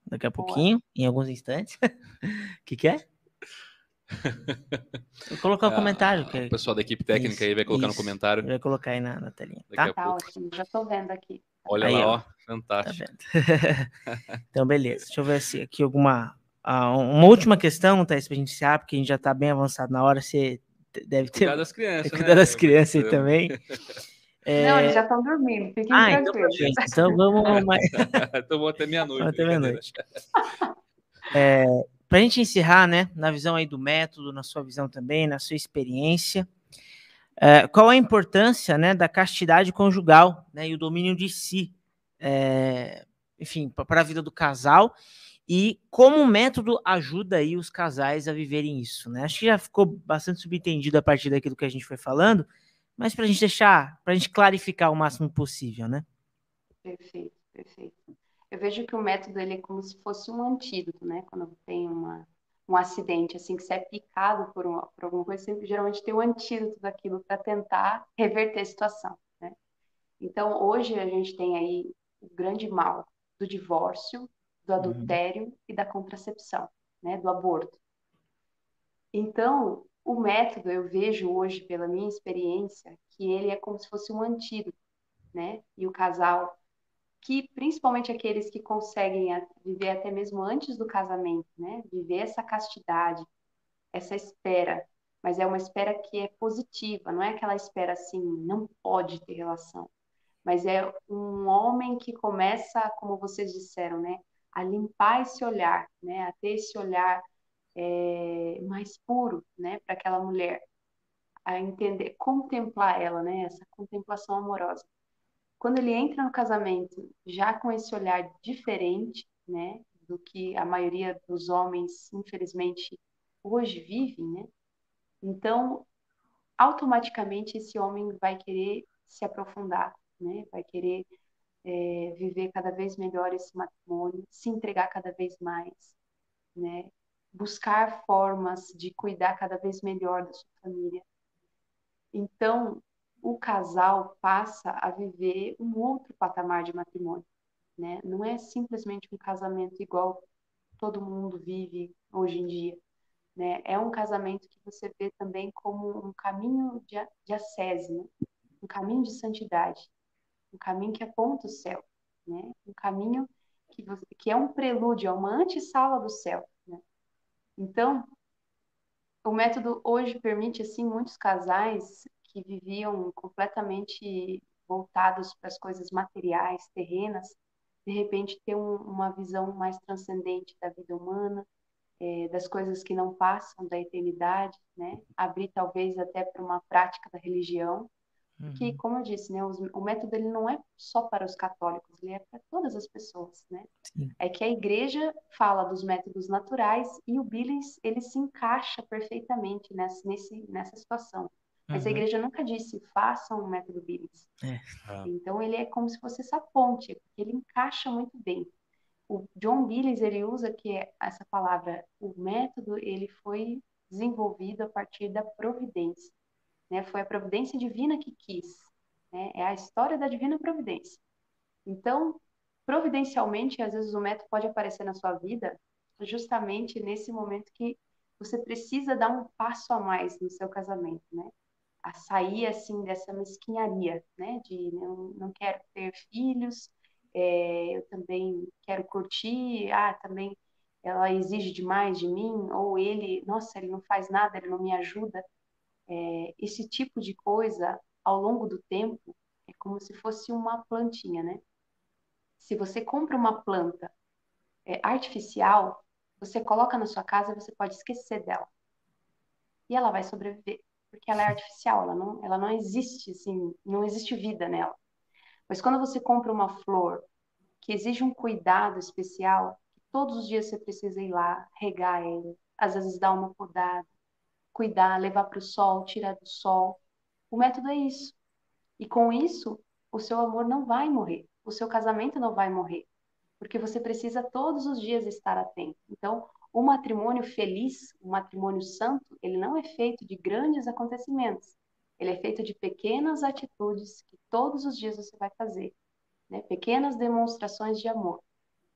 daqui a pouquinho, em alguns instantes. O que que é? Vou colocar o Ah, comentário. Que O pessoal da equipe técnica Isso, aí vai colocar isso. no comentário. vai colocar aí na, na telinha, tá? Tá ótimo, já estou vendo aqui. Olha Aí, lá, ó. Tá Fantástico. vendo? então, beleza. Deixa eu ver se aqui alguma. ah, uma última questão, Thaís, pra gente iniciar, porque a gente já tá bem avançado na hora. Você deve ter. Cuidar das crianças. cuidar né? das crianças aí também. É, Não, eles já estão dormindo, fiquem Ah, então, tranquilos. perfeito. então vamos mais. então vou até meia-noite. Até meia-noite. Para a gente encerrar, né, na visão aí do método, na sua visão também, na sua experiência, é, qual a importância, né, da castidade conjugal, né, e o domínio de si, é, enfim, para a vida do casal e como o método ajuda aí os casais a viverem isso, né? Acho que já ficou bastante subentendido a partir daquilo que a gente foi falando, mas para a gente deixar, para a gente clarificar o máximo possível, né? Perfeito, perfeito. Eu vejo que o método ele é como se fosse um antídoto, né? Quando tem uma, um acidente, assim, que você é picado por, uma, por alguma coisa, sempre geralmente tem um antídoto daquilo para tentar reverter a situação, né? Então, hoje a gente tem aí o grande mal do divórcio, do adultério e da contracepção, né? Do aborto. Então, o método, eu vejo hoje, pela minha experiência, que ele é como se fosse um antídoto, né? E o casal que principalmente aqueles que conseguem viver até mesmo antes do casamento, né? Viver essa castidade, essa espera, mas é uma espera que é positiva, não é aquela espera assim, não pode ter relação, mas é um homem que começa, como vocês disseram, né? A limpar esse olhar, né? A ter esse olhar é, mais puro, né? Para aquela mulher, a entender, contemplar ela, né? Essa contemplação amorosa quando ele entra no casamento já com esse olhar diferente, né, do que a maioria dos homens, infelizmente, hoje vivem, né? Então, automaticamente esse homem vai querer se aprofundar, né? Vai querer é, viver cada vez melhor esse matrimônio, se entregar cada vez mais, né? Buscar formas de cuidar cada vez melhor da sua família. Então, o casal passa a viver um outro patamar de matrimônio, né? Não é simplesmente um casamento igual todo mundo vive hoje em dia, né? É um casamento que você vê também como um caminho de, de ascese, né? Um caminho de santidade, um caminho que aponta o céu, né? Um caminho que, você, que é um prelúdio, é uma antessala do céu, né? Então, o método hoje permite assim muitos casais que viviam completamente voltados para as coisas materiais, terrenas, de repente ter um, uma visão mais transcendente da vida humana, eh, das coisas que não passam da eternidade, né? Abrir talvez até para uma prática da religião, que, Uhum. como eu disse, né, os- o método ele não é só para os católicos, ele é para todas as pessoas, né? Sim. É que a igreja fala dos métodos naturais e o Billings ele se encaixa perfeitamente nessa, nesse, nessa situação. Mas a Uhum. igreja nunca disse façam o método Billings. É. Ah. Então ele é como se fosse essa ponte, ele encaixa muito bem. O John Billings ele usa que é essa palavra, o método ele foi desenvolvido a partir da providência, né? Foi a providência divina que quis, né? É a história da divina providência. Então, providencialmente, às vezes o método pode aparecer na sua vida justamente nesse momento que você precisa dar um passo a mais no seu casamento, né? A sair assim dessa mesquinharia, né? De não, não quero ter filhos, é, eu também quero curtir, ah, também ela exige demais de mim, ou ele, nossa, ele não faz nada, ele não me ajuda. É, esse tipo de coisa, ao longo do tempo, é como se fosse uma plantinha, né? Se você compra uma planta é, artificial, você coloca na sua casa, você pode esquecer dela. E ela vai sobreviver, porque ela é artificial, ela não, ela não existe, assim, não existe vida nela. Mas quando você compra uma flor que exige um cuidado especial, todos os dias você precisa ir lá, regar ela, às vezes dar uma podada, cuidar, levar para o sol, tirar do sol. O método é isso. E com isso, o seu amor não vai morrer, o seu casamento não vai morrer, porque você precisa todos os dias estar atento. Então, o matrimônio feliz, o matrimônio santo, ele não é feito de grandes acontecimentos. Ele é feito de pequenas atitudes que todos os dias você vai fazer, né? Pequenas demonstrações de amor.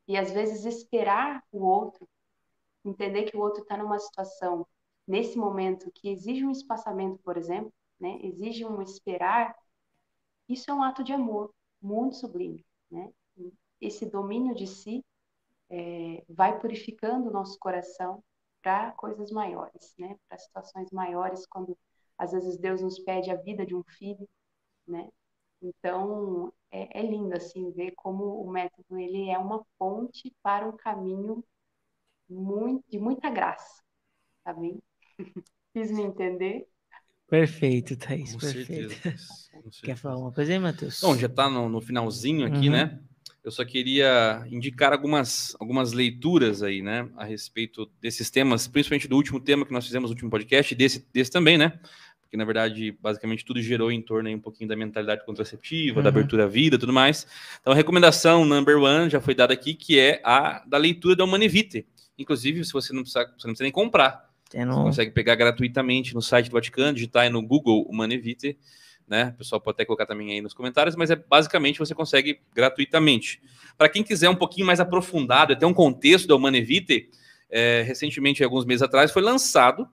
E às vezes esperar o outro, entender que o outro está numa situação nesse momento que exige um espaçamento, por exemplo, né? Exige um esperar. Isso é um ato de amor muito sublime, né? esse domínio de si é, vai purificando o nosso coração para coisas maiores, né? Para situações maiores, quando às vezes Deus nos pede a vida de um filho, né? Então é, é lindo assim ver como o método ele é uma ponte para um caminho muito, de muita graça, tá bem? Fiz me entender? Perfeito, Thaís, Com perfeito. certeza. Quer falar uma coisa aí, Matheus? Bom, já está no, no finalzinho aqui, Uhum. né? Eu só queria indicar algumas, algumas leituras aí, né? A respeito desses temas, principalmente do último tema que nós fizemos no último podcast, e desse, desse também, né? Porque, na verdade, basicamente tudo gerou em torno aí um pouquinho da mentalidade contraceptiva, da Uhum. abertura à vida e tudo mais. Então, a recomendação number one já foi dada aqui, que é a da leitura da Humane Vitae. Inclusive, se você não precisa, você não precisa nem comprar, Você no- consegue pegar gratuitamente no site do Vaticano, digitar aí no Google Humane Vitae, né? O pessoal pode até colocar também aí nos comentários, mas é basicamente você consegue gratuitamente. Para quem quiser um pouquinho mais aprofundado, até um contexto da Humane Vitae, é, recentemente, alguns meses atrás, foi lançado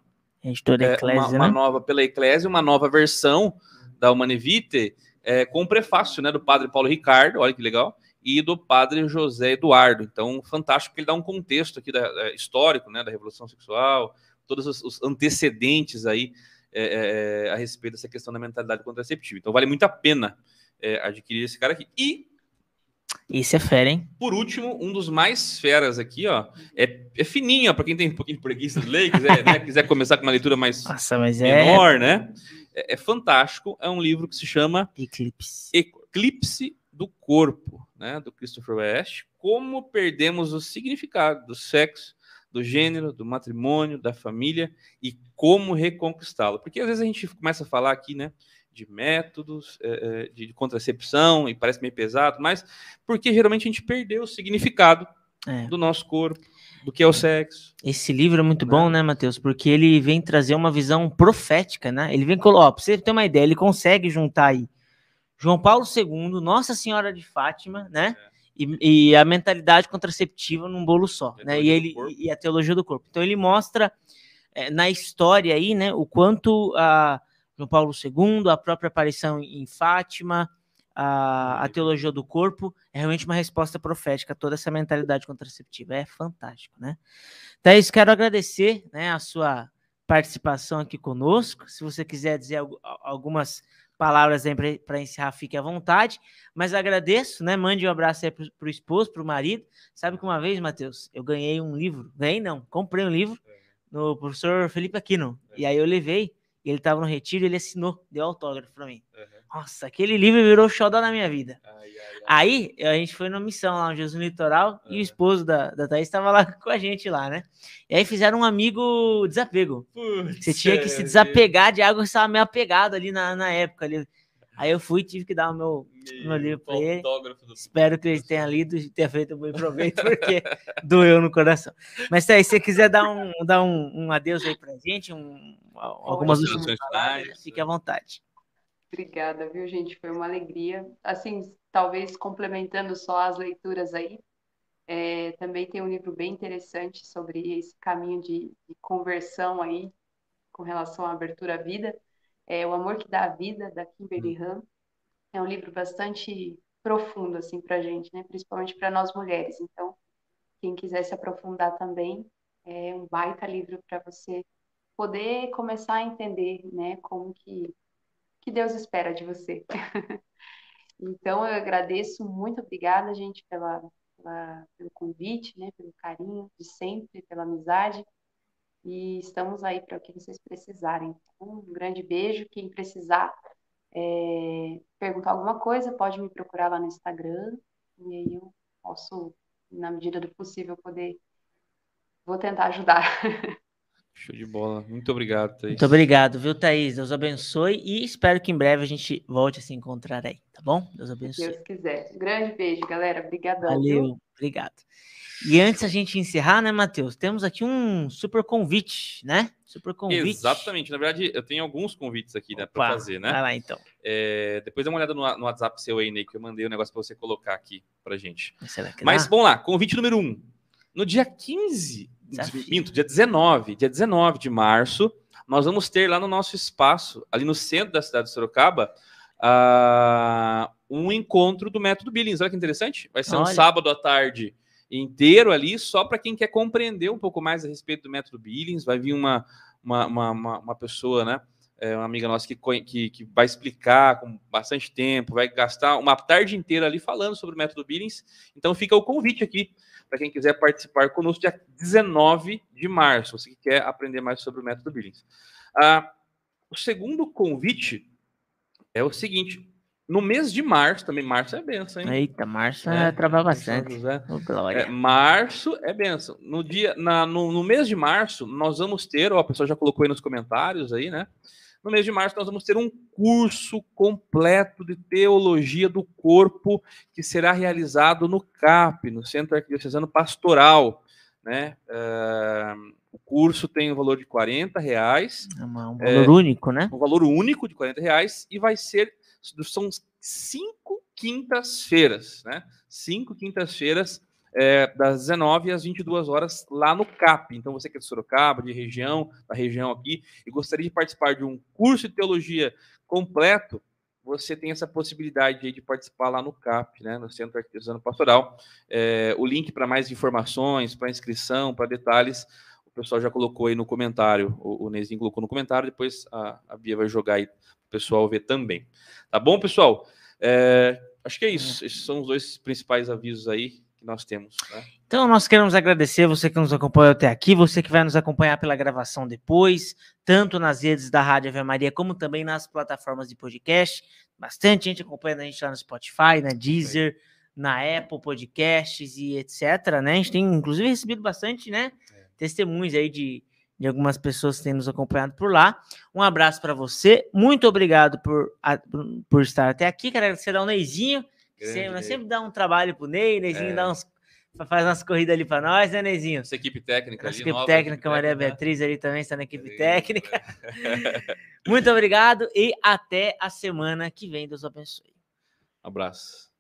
é, uma, Eclésia, uma né? nova pela Eclésia, uma nova versão da Humane Vitae, é, com o prefácio né, do padre Paulo Ricardo, olha que legal, e do padre José Eduardo. Então, fantástico, porque ele dá um contexto aqui da, da- histórico né, da Revolução Sexual, todos os, os antecedentes aí é, é, a respeito dessa questão da mentalidade contraceptiva. Então, vale muito a pena é, adquirir esse cara aqui. E Isso é fera, hein? por último, um dos mais feras aqui, ó, é, é fininho, para quem tem um pouquinho de preguiça de ler, quiser, né, quiser começar com uma leitura mais Nossa, mas é menor, né? É, é fantástico. É um livro que se chama eclipse. Eclipse do Corpo, né? Do Christopher West. Como perdemos o significado do sexo, do gênero, do matrimônio, da família e como reconquistá-lo. Porque às vezes a gente começa a falar aqui, né? De métodos, é, é, de contracepção, e parece meio pesado, mas porque geralmente a gente perdeu o significado É. do nosso corpo, do que é o sexo. Esse livro é muito Né? bom, né, Matheus? Porque ele vem trazer uma visão profética, né? Ele vem colocar, pra você ter uma ideia, ele consegue juntar aí João Paulo II, Nossa Senhora de Fátima, né? E, e a mentalidade contraceptiva num bolo só, né? E, ele, e a teologia do corpo. Então ele mostra eh, na história aí, né, o quanto a João Paulo II, a própria aparição em Fátima, a, a teologia do corpo é realmente uma resposta profética a toda essa mentalidade contraceptiva. É fantástico, né? Thaís, quero agradecer né, a sua participação aqui conosco. Se você quiser dizer algu- al- algumas palavras aí para encerrar, fique à vontade. Mas agradeço, né? Mande um abraço aí para o esposo, para o marido. Sabe que uma vez, Matheus, eu ganhei um livro. Ganhei não, comprei um livro no professor Felipe Aquino. E aí eu levei, ele estava no retiro, ele assinou, deu autógrafo para mim. Nossa, aquele livro virou xodó na minha vida. Aí a gente foi numa missão lá no Jesus Litoral e o esposo da, da Thaís estava lá com a gente lá, né? E aí fizeram um amigo desapego. Você tinha que se desapegar de algo que estava meio apegado ali na, na época. Ali. Aí eu fui tive que dar o meu, meu livro para ele. Espero que ele tenha lido e tenha feito um bom proveito, porque doeu no coração. Mas tá aí, se você quiser dar um, dar um, um adeus aí pra gente, um, algumas últimas palavras, fique à vontade. Obrigada, viu, gente? Foi uma alegria. Assim, talvez complementando só as leituras aí, é, também tem um livro bem interessante sobre esse caminho de, de conversão aí, com relação à abertura à vida. É O Amor que Dá a Vida, da Kimberly Han. É um livro bastante profundo, assim, pra gente, né? Principalmente para nós mulheres. Então, quem quiser se aprofundar também, é um baita livro para você poder começar a entender, né, como que, que Deus espera de você. Então, eu agradeço, muito obrigada, gente, pela, pela- pelo convite, né, pelo carinho de sempre, pela amizade. E estamos aí para o que vocês precisarem. Então, Um grande beijo. Quem precisar é, perguntar alguma coisa, pode me procurar lá no Instagram. E aí eu posso, na medida do possível, poder. Vou tentar ajudar. Show de bola. Muito obrigado, Thaís. Muito obrigado, viu, Thaís? Deus abençoe e espero que em breve a gente volte a se encontrar aí, tá bom? Deus Se abençoe. Deus quiser. Um grande beijo, galera. Obrigadão, viu? Obrigado. E antes a gente encerrar, né, Matheus? Temos aqui um super convite, né? Super convite. Exatamente. Na verdade, eu tenho alguns convites aqui, né, para fazer, né? Vai lá então. É, depois dá uma olhada no, no WhatsApp seu aí, Ney, que eu mandei um negócio para você colocar aqui pra gente. Será que Mas vamos lá, convite número um. No dia 15, Desafio. minto, dia 19, dia 19 de março, nós vamos ter lá no nosso espaço, ali no centro da cidade de Sorocaba, ah, um encontro do método Billings. Olha que interessante. Vai ser um Olha. sábado à tarde inteiro ali, só para quem quer compreender um pouco mais a respeito do método Billings. Vai vir uma, uma, uma, uma- uma pessoa, né? é, uma amiga nossa que, que, que vai explicar com bastante tempo, vai gastar uma tarde inteira ali falando sobre o método Billings. Então fica o convite aqui para quem quiser participar conosco dia 19 de março, você que quer aprender mais sobre o método Billings. Ah, o segundo convite é o seguinte: no mês de março, também março é benção, hein? Eita, Márcio É, é, trabalha bastante. Glória. É, março é benção. No dia, na, no, no mês de março, nós vamos ter, ó, a pessoa já colocou aí nos comentários aí, né? No mês de março, nós vamos ter um curso completo de teologia do corpo que será realizado no CAP, no Centro Arquidiocesano Pastoral, né? É, o curso tem um valor de 40 reais, É um valor único, né? um valor único de 40 reais e vai ser são cinco quintas-feiras, né? Cinco quintas-feiras é, das 19 às 22 horas lá no CAP. Então você que é de Sorocaba, de região, da região aqui e gostaria de participar de um curso de teologia completo, você tem essa possibilidade de participar lá no CAP, né, no Centro Artesano Pastoral. É, o link para mais informações, para inscrição, para detalhes, o pessoal já colocou aí no comentário. O, o Nezinho colocou no comentário, depois a, a Bia vai jogar aí pessoal ver também. Tá bom, pessoal? É, acho que é isso. Esses são os dois principais avisos aí que nós temos. Né? Então, nós queremos agradecer você que nos acompanhou até aqui, você que vai nos acompanhar pela gravação depois, tanto nas redes da Rádio Ave Maria, como também nas plataformas de podcast. Bastante gente acompanhando a gente lá no Spotify, na Deezer, na Apple Podcasts e etc. Né? A gente tem, inclusive, recebido bastante né, testemunhos aí de, de algumas pessoas que têm nos acompanhado por lá. Um abraço para você, muito obrigado por, a- por estar até aqui. Quero agradecer ao Neizinho, sempre, Ney. sempre dá um trabalho pro Ney, Neizinho É. dá uns faz umas corridas ali para nós, né, Neizinho? Essa equipe técnica Nossa ali, equipe nova técnica, equipe Maria técnica, né? Beatriz ali também está na equipe Aí, técnica. né? Muito obrigado e até a semana que vem. Deus abençoe. Abraço.